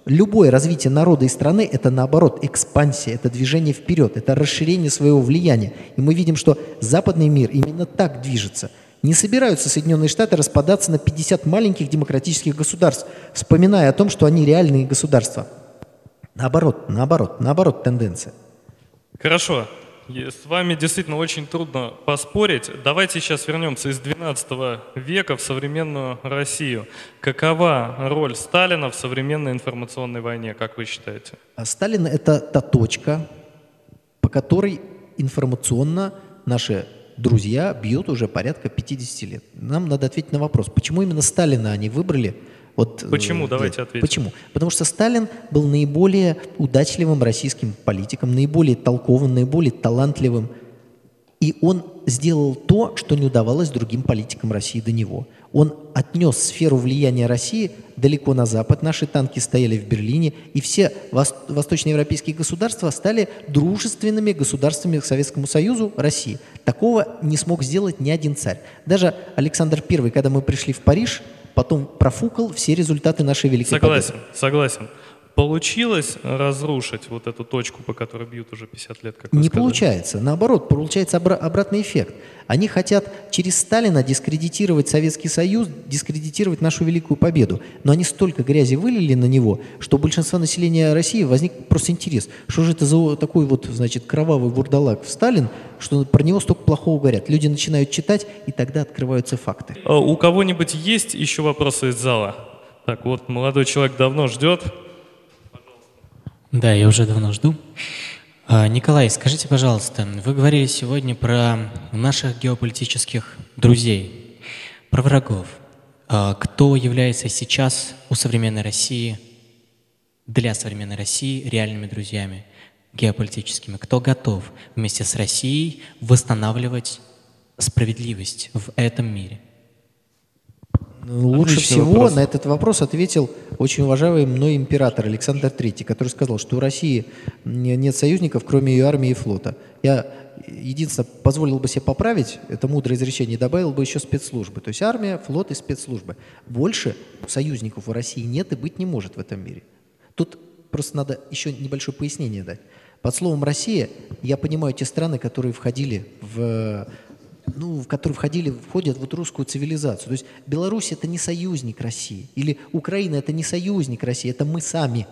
любое развитие народа и страны – это, наоборот, экспансия, это движение вперед, это расширение своего влияния. И мы видим, что западный мир именно так движется. Не собираются Соединенные Штаты распадаться на 50 маленьких демократических государств, вспоминая о том, что они реальные государства. Наоборот, наоборот, наоборот тенденция. Хорошо. С вами действительно очень трудно поспорить. Давайте сейчас вернемся из 12 века в современную Россию. Какова роль Сталина в современной информационной войне, как вы считаете? А Сталин – это та точка, по которой информационно наши друзья бьют уже порядка 50 лет. Нам надо ответить на вопрос, почему именно Сталина они выбрали – вот, Почему? Э, Давайте ответим. Почему? Потому что Сталин был наиболее удачливым российским политиком, наиболее толковым, наиболее талантливым. И он сделал то, что не удавалось другим политикам России до него. Он отнес сферу влияния России далеко на запад. Наши танки стояли в Берлине, и все восточноевропейские государства стали дружественными государствами к Советскому Союзу, России. Такого не смог сделать ни один царь. Даже Александр I, когда мы пришли в Париж, потом профукал все результаты нашей великой согласен, победы. Согласен. Получилось разрушить вот эту точку, по которой бьют уже 50 лет, как Не сказали? получается. Наоборот, получается обра- обратный эффект. Они хотят через Сталина дискредитировать Советский Союз, дискредитировать нашу великую победу. Но они столько грязи вылили на него, что у большинства населения России возник просто интерес. Что же это за такой вот, значит, кровавый бурдалак в Сталин, что про него столько плохого говорят. Люди начинают читать, и тогда открываются факты. А у кого-нибудь есть еще вопросы из зала? Так, вот молодой человек давно ждет. Да, я уже давно жду. А, Николай, скажите, пожалуйста, вы говорили сегодня про наших геополитических друзей, про врагов. А, кто является сейчас у современной России, для современной России реальными друзьями геополитическими? Кто готов вместе с Россией восстанавливать справедливость в этом мире? Ну, лучше Отличный всего вопрос. на этот вопрос ответил очень уважаемый мной император Александр III, который сказал, что у России нет союзников, кроме ее армии и флота. Я единственное позволил бы себе поправить это мудрое изречение, добавил бы еще спецслужбы. То есть армия, флот и спецслужбы. Больше союзников у России нет и быть не может в этом мире. Тут просто надо еще небольшое пояснение дать. Под словом «Россия» я понимаю те страны, которые входили в ну, в которые входили, входят вот русскую цивилизацию. То есть Беларусь это не союзник России, или Украина это не союзник России, это мы сами.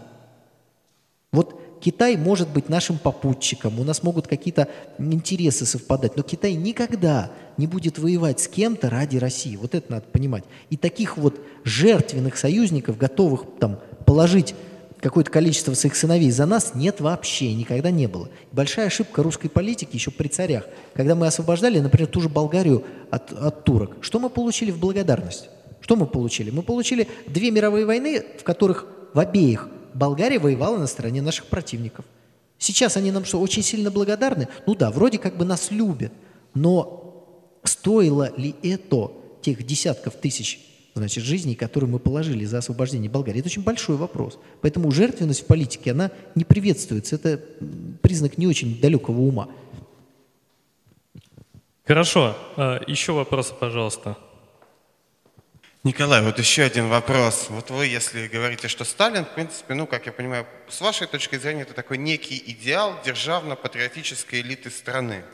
Вот Китай может быть нашим попутчиком, у нас могут какие-то интересы совпадать, но Китай никогда не будет воевать с кем-то ради России. Вот это надо понимать. И таких вот жертвенных союзников, готовых там положить какое-то количество своих сыновей за нас нет вообще, никогда не было. Большая ошибка русской политики еще при царях. Когда мы освобождали, например, ту же Болгарию от, от турок, что мы получили в благодарность? Что мы получили? Мы получили две мировые войны, в которых в обеих Болгария воевала на стороне наших противников. Сейчас они нам что, очень сильно благодарны? Ну да, вроде как бы нас любят. Но стоило ли это тех десятков тысяч значит, жизней, которые мы положили за освобождение Болгарии. Это очень большой вопрос. Поэтому жертвенность в политике, она не приветствуется. Это признак не очень далекого ума. Хорошо. А, еще вопросы, пожалуйста. Николай, вот еще один вопрос. Вот вы, если говорите, что Сталин, в принципе, ну, как я понимаю, с вашей точки зрения, это такой некий идеал державно-патриотической элиты страны.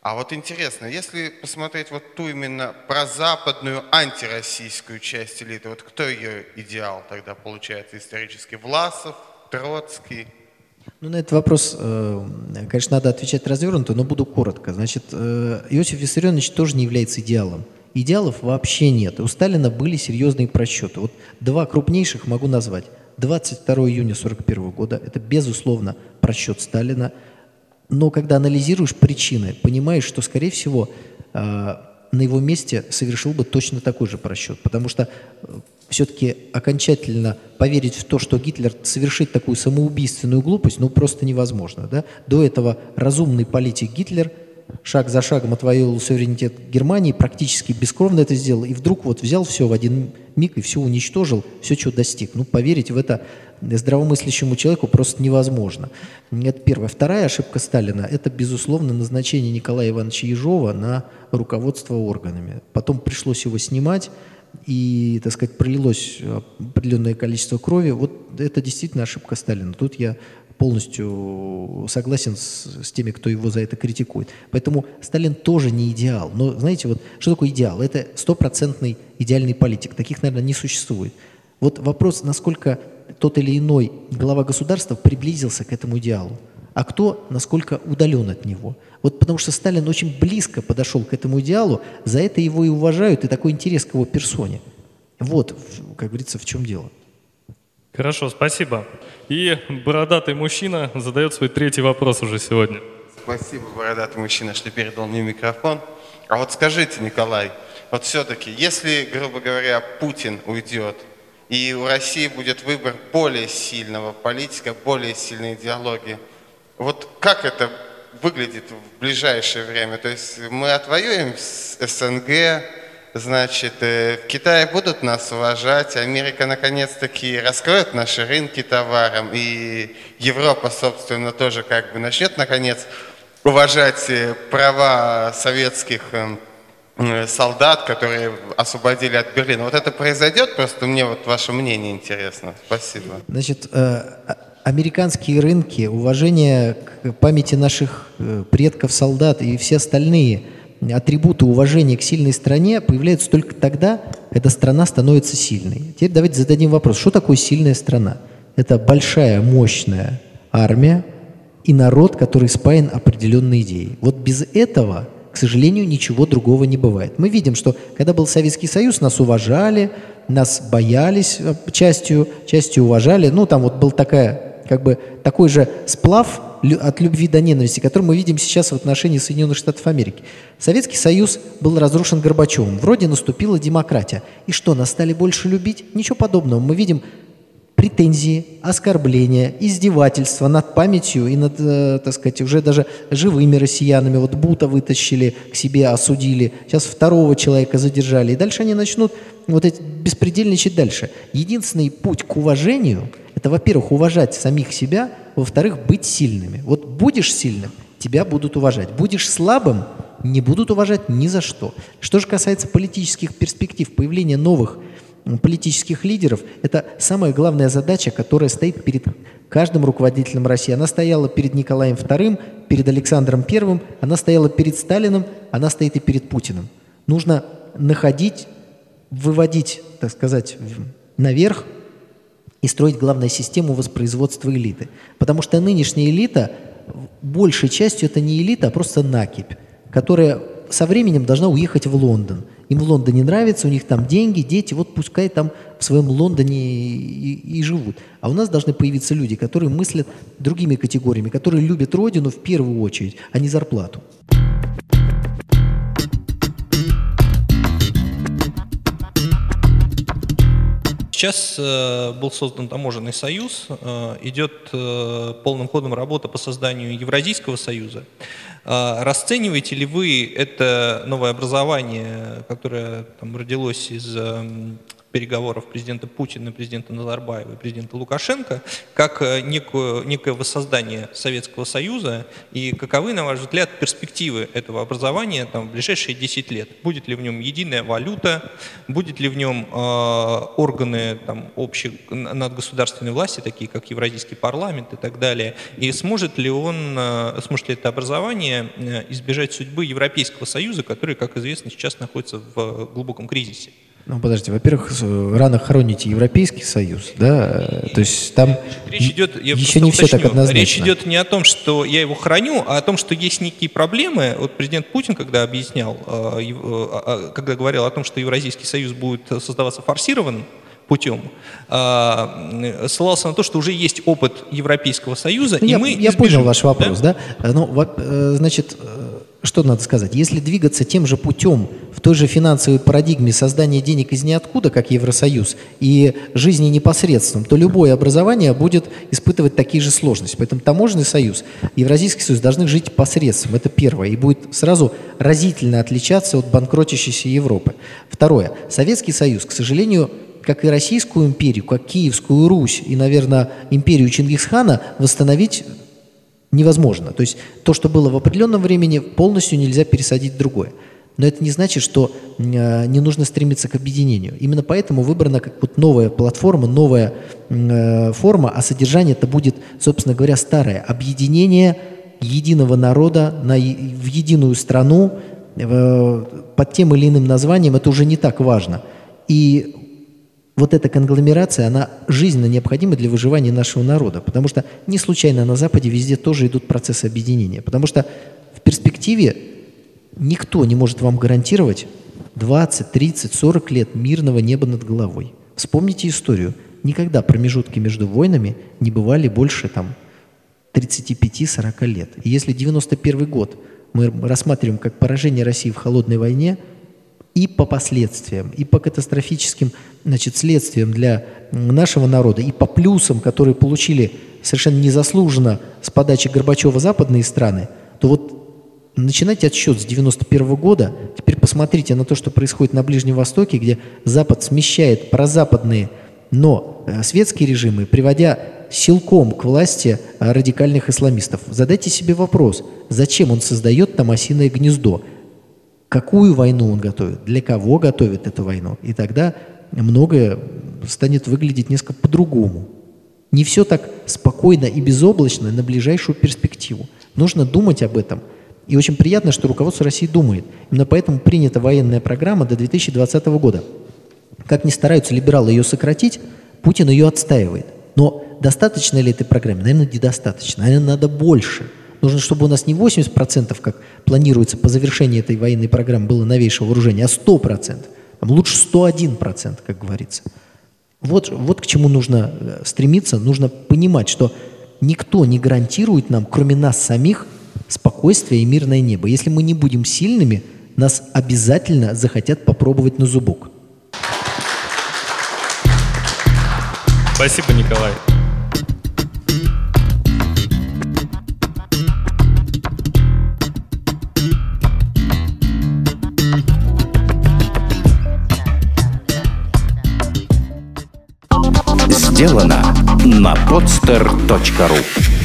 А вот интересно, если посмотреть вот ту именно прозападную антироссийскую часть элиты, вот кто ее идеал тогда получается исторически? Власов, Троцкий? Ну, на этот вопрос, э, конечно, надо отвечать развернуто, но буду коротко. Значит, э, Иосиф Виссарионович тоже не является идеалом. Идеалов вообще нет. У Сталина были серьезные просчеты. Вот два крупнейших могу назвать. 22 июня 1941 года – это, безусловно, просчет Сталина. Но когда анализируешь причины, понимаешь, что, скорее всего, э, на его месте совершил бы точно такой же просчет. Потому что э, все-таки окончательно поверить в то, что Гитлер совершит такую самоубийственную глупость, ну просто невозможно. Да? До этого разумный политик Гитлер шаг за шагом отвоевал суверенитет Германии, практически бескровно это сделал, и вдруг вот взял все в один миг и все уничтожил, все, что достиг. Ну, поверить в это здравомыслящему человеку просто невозможно. Это первая. Вторая ошибка Сталина – это, безусловно, назначение Николая Ивановича Ежова на руководство органами. Потом пришлось его снимать, и, так сказать, пролилось определенное количество крови. Вот это действительно ошибка Сталина. Тут я полностью согласен с, с теми, кто его за это критикует. Поэтому Сталин тоже не идеал. Но знаете, вот что такое идеал? Это стопроцентный идеальный политик. Таких, наверное, не существует. Вот вопрос, насколько тот или иной глава государства приблизился к этому идеалу, а кто насколько удален от него. Вот потому что Сталин очень близко подошел к этому идеалу, за это его и уважают, и такой интерес к его персоне. Вот, как говорится, в чем дело. Хорошо, спасибо. И бородатый мужчина задает свой третий вопрос уже сегодня. Спасибо, бородатый мужчина, что передал мне микрофон. А вот скажите, Николай, вот все-таки, если, грубо говоря, Путин уйдет, и у России будет выбор более сильного политика, более сильной идеологии, вот как это выглядит в ближайшее время? То есть мы отвоюем СНГ, значит, э, в Китае будут нас уважать, Америка наконец-таки раскроет наши рынки товарам, и Европа, собственно, тоже как бы начнет наконец уважать э, права советских эм, э, солдат, которые освободили от Берлина. Вот это произойдет? Просто мне вот ваше мнение интересно. Спасибо. Значит, американские рынки, уважение к памяти наших предков, солдат и все остальные – атрибуты уважения к сильной стране появляются только тогда, когда страна становится сильной. Теперь давайте зададим вопрос, что такое сильная страна? Это большая, мощная армия и народ, который спаян определенной идеей. Вот без этого, к сожалению, ничего другого не бывает. Мы видим, что когда был Советский Союз, нас уважали, нас боялись э, частью, частью уважали. Ну, там вот был такая, как бы такой же сплав от любви до ненависти, который мы видим сейчас в отношении Соединенных Штатов Америки. Советский Союз был разрушен Горбачевым. Вроде наступила демократия. И что, нас стали больше любить? Ничего подобного. Мы видим претензии, оскорбления, издевательства над памятью и над, э, так сказать, уже даже живыми россиянами. Вот Бута вытащили к себе, осудили. Сейчас второго человека задержали. И дальше они начнут вот эти беспредельничать дальше. Единственный путь к уважению – это, во-первых, уважать самих себя, во-вторых, быть сильными. Вот будешь сильным, тебя будут уважать. Будешь слабым, не будут уважать ни за что. Что же касается политических перспектив, появления новых политических лидеров, это самая главная задача, которая стоит перед каждым руководителем России. Она стояла перед Николаем II, перед Александром I, она стояла перед Сталиным, она стоит и перед Путиным. Нужно находить, выводить, так сказать, наверх и строить, главную систему воспроизводства элиты. Потому что нынешняя элита, большей частью это не элита, а просто накипь, которая со временем должна уехать в Лондон. Им в Лондоне нравится, у них там деньги, дети, вот пускай там в своем Лондоне и, и живут. А у нас должны появиться люди, которые мыслят другими категориями, которые любят родину в первую очередь, а не зарплату. Сейчас э, был создан таможенный союз, э, идет э, полным ходом работа по созданию Евразийского союза. Расцениваете ли вы это новое образование, которое там, родилось из э, переговоров президента Путина, президента Назарбаева и президента Лукашенко, как э, некую, некое воссоздание Советского Союза, и каковы, на ваш взгляд, перспективы этого образования там, в ближайшие 10 лет? Будет ли в нем единая валюта, будет ли в нем э, органы там, общей надгосударственной власти, такие как Евразийский парламент и так далее, и сможет ли он, э, сможет ли это образование э, избежать судьбы Европейского Союза, который, как известно, сейчас находится в глубоком кризисе? Ну, подождите, во-первых, рано хороните Европейский Союз, да, то есть там речь идет, я еще не уточню, все так однозначно. Речь идет не о том, что я его храню, а о том, что есть некие проблемы. Вот президент Путин, когда объяснял, э, э, когда говорил о том, что Евразийский Союз будет создаваться форсированным, путем, а, ссылался на то, что уже есть опыт Европейского Союза, ну, и я, мы Я избежим, понял ваш вопрос, да? да? Ну, э, значит, э, что надо сказать? Если двигаться тем же путем, в той же финансовой парадигме создания денег из ниоткуда, как Евросоюз, и жизни непосредством, то любое образование будет испытывать такие же сложности. Поэтому таможенный союз, Евразийский союз должны жить посредством. Это первое. И будет сразу разительно отличаться от банкротящейся Европы. Второе. Советский союз, к сожалению, как и Российскую империю, как Киевскую Русь и, наверное, империю Чингисхана восстановить невозможно. То есть то, что было в определенном времени, полностью нельзя пересадить в другое. Но это не значит, что э, не нужно стремиться к объединению. Именно поэтому выбрана как вот новая платформа, новая э, форма, а содержание это будет, собственно говоря, старое. Объединение единого народа на, в единую страну э, под тем или иным названием, это уже не так важно. И вот эта конгломерация, она жизненно необходима для выживания нашего народа, потому что не случайно на Западе везде тоже идут процессы объединения, потому что в перспективе никто не может вам гарантировать 20, 30, 40 лет мирного неба над головой. Вспомните историю. Никогда промежутки между войнами не бывали больше там 35-40 лет. И если 91 год мы рассматриваем как поражение России в холодной войне – и по последствиям, и по катастрофическим значит, следствиям для нашего народа, и по плюсам, которые получили совершенно незаслуженно с подачи Горбачева западные страны, то вот начинайте отсчет с 91 года, теперь посмотрите на то, что происходит на Ближнем Востоке, где Запад смещает прозападные, но э, светские режимы, приводя силком к власти э, радикальных исламистов. Задайте себе вопрос, зачем он создает там осиное гнездо? Какую войну он готовит, для кого готовит эту войну. И тогда многое станет выглядеть несколько по-другому. Не все так спокойно и безоблачно на ближайшую перспективу. Нужно думать об этом. И очень приятно, что руководство России думает. Именно поэтому принята военная программа до 2020 года. Как ни стараются либералы ее сократить, Путин ее отстаивает. Но достаточно ли этой программы? Наверное, недостаточно. Наверное, надо больше – Нужно, чтобы у нас не 80%, как планируется по завершении этой военной программы, было новейшего вооружения, а 100%. Там лучше 101%, как говорится. Вот, вот к чему нужно э, стремиться. Нужно понимать, что никто не гарантирует нам, кроме нас самих, спокойствие и мирное небо. Если мы не будем сильными, нас обязательно захотят попробовать на зубок. Спасибо, Николай. Сделано на podster.ru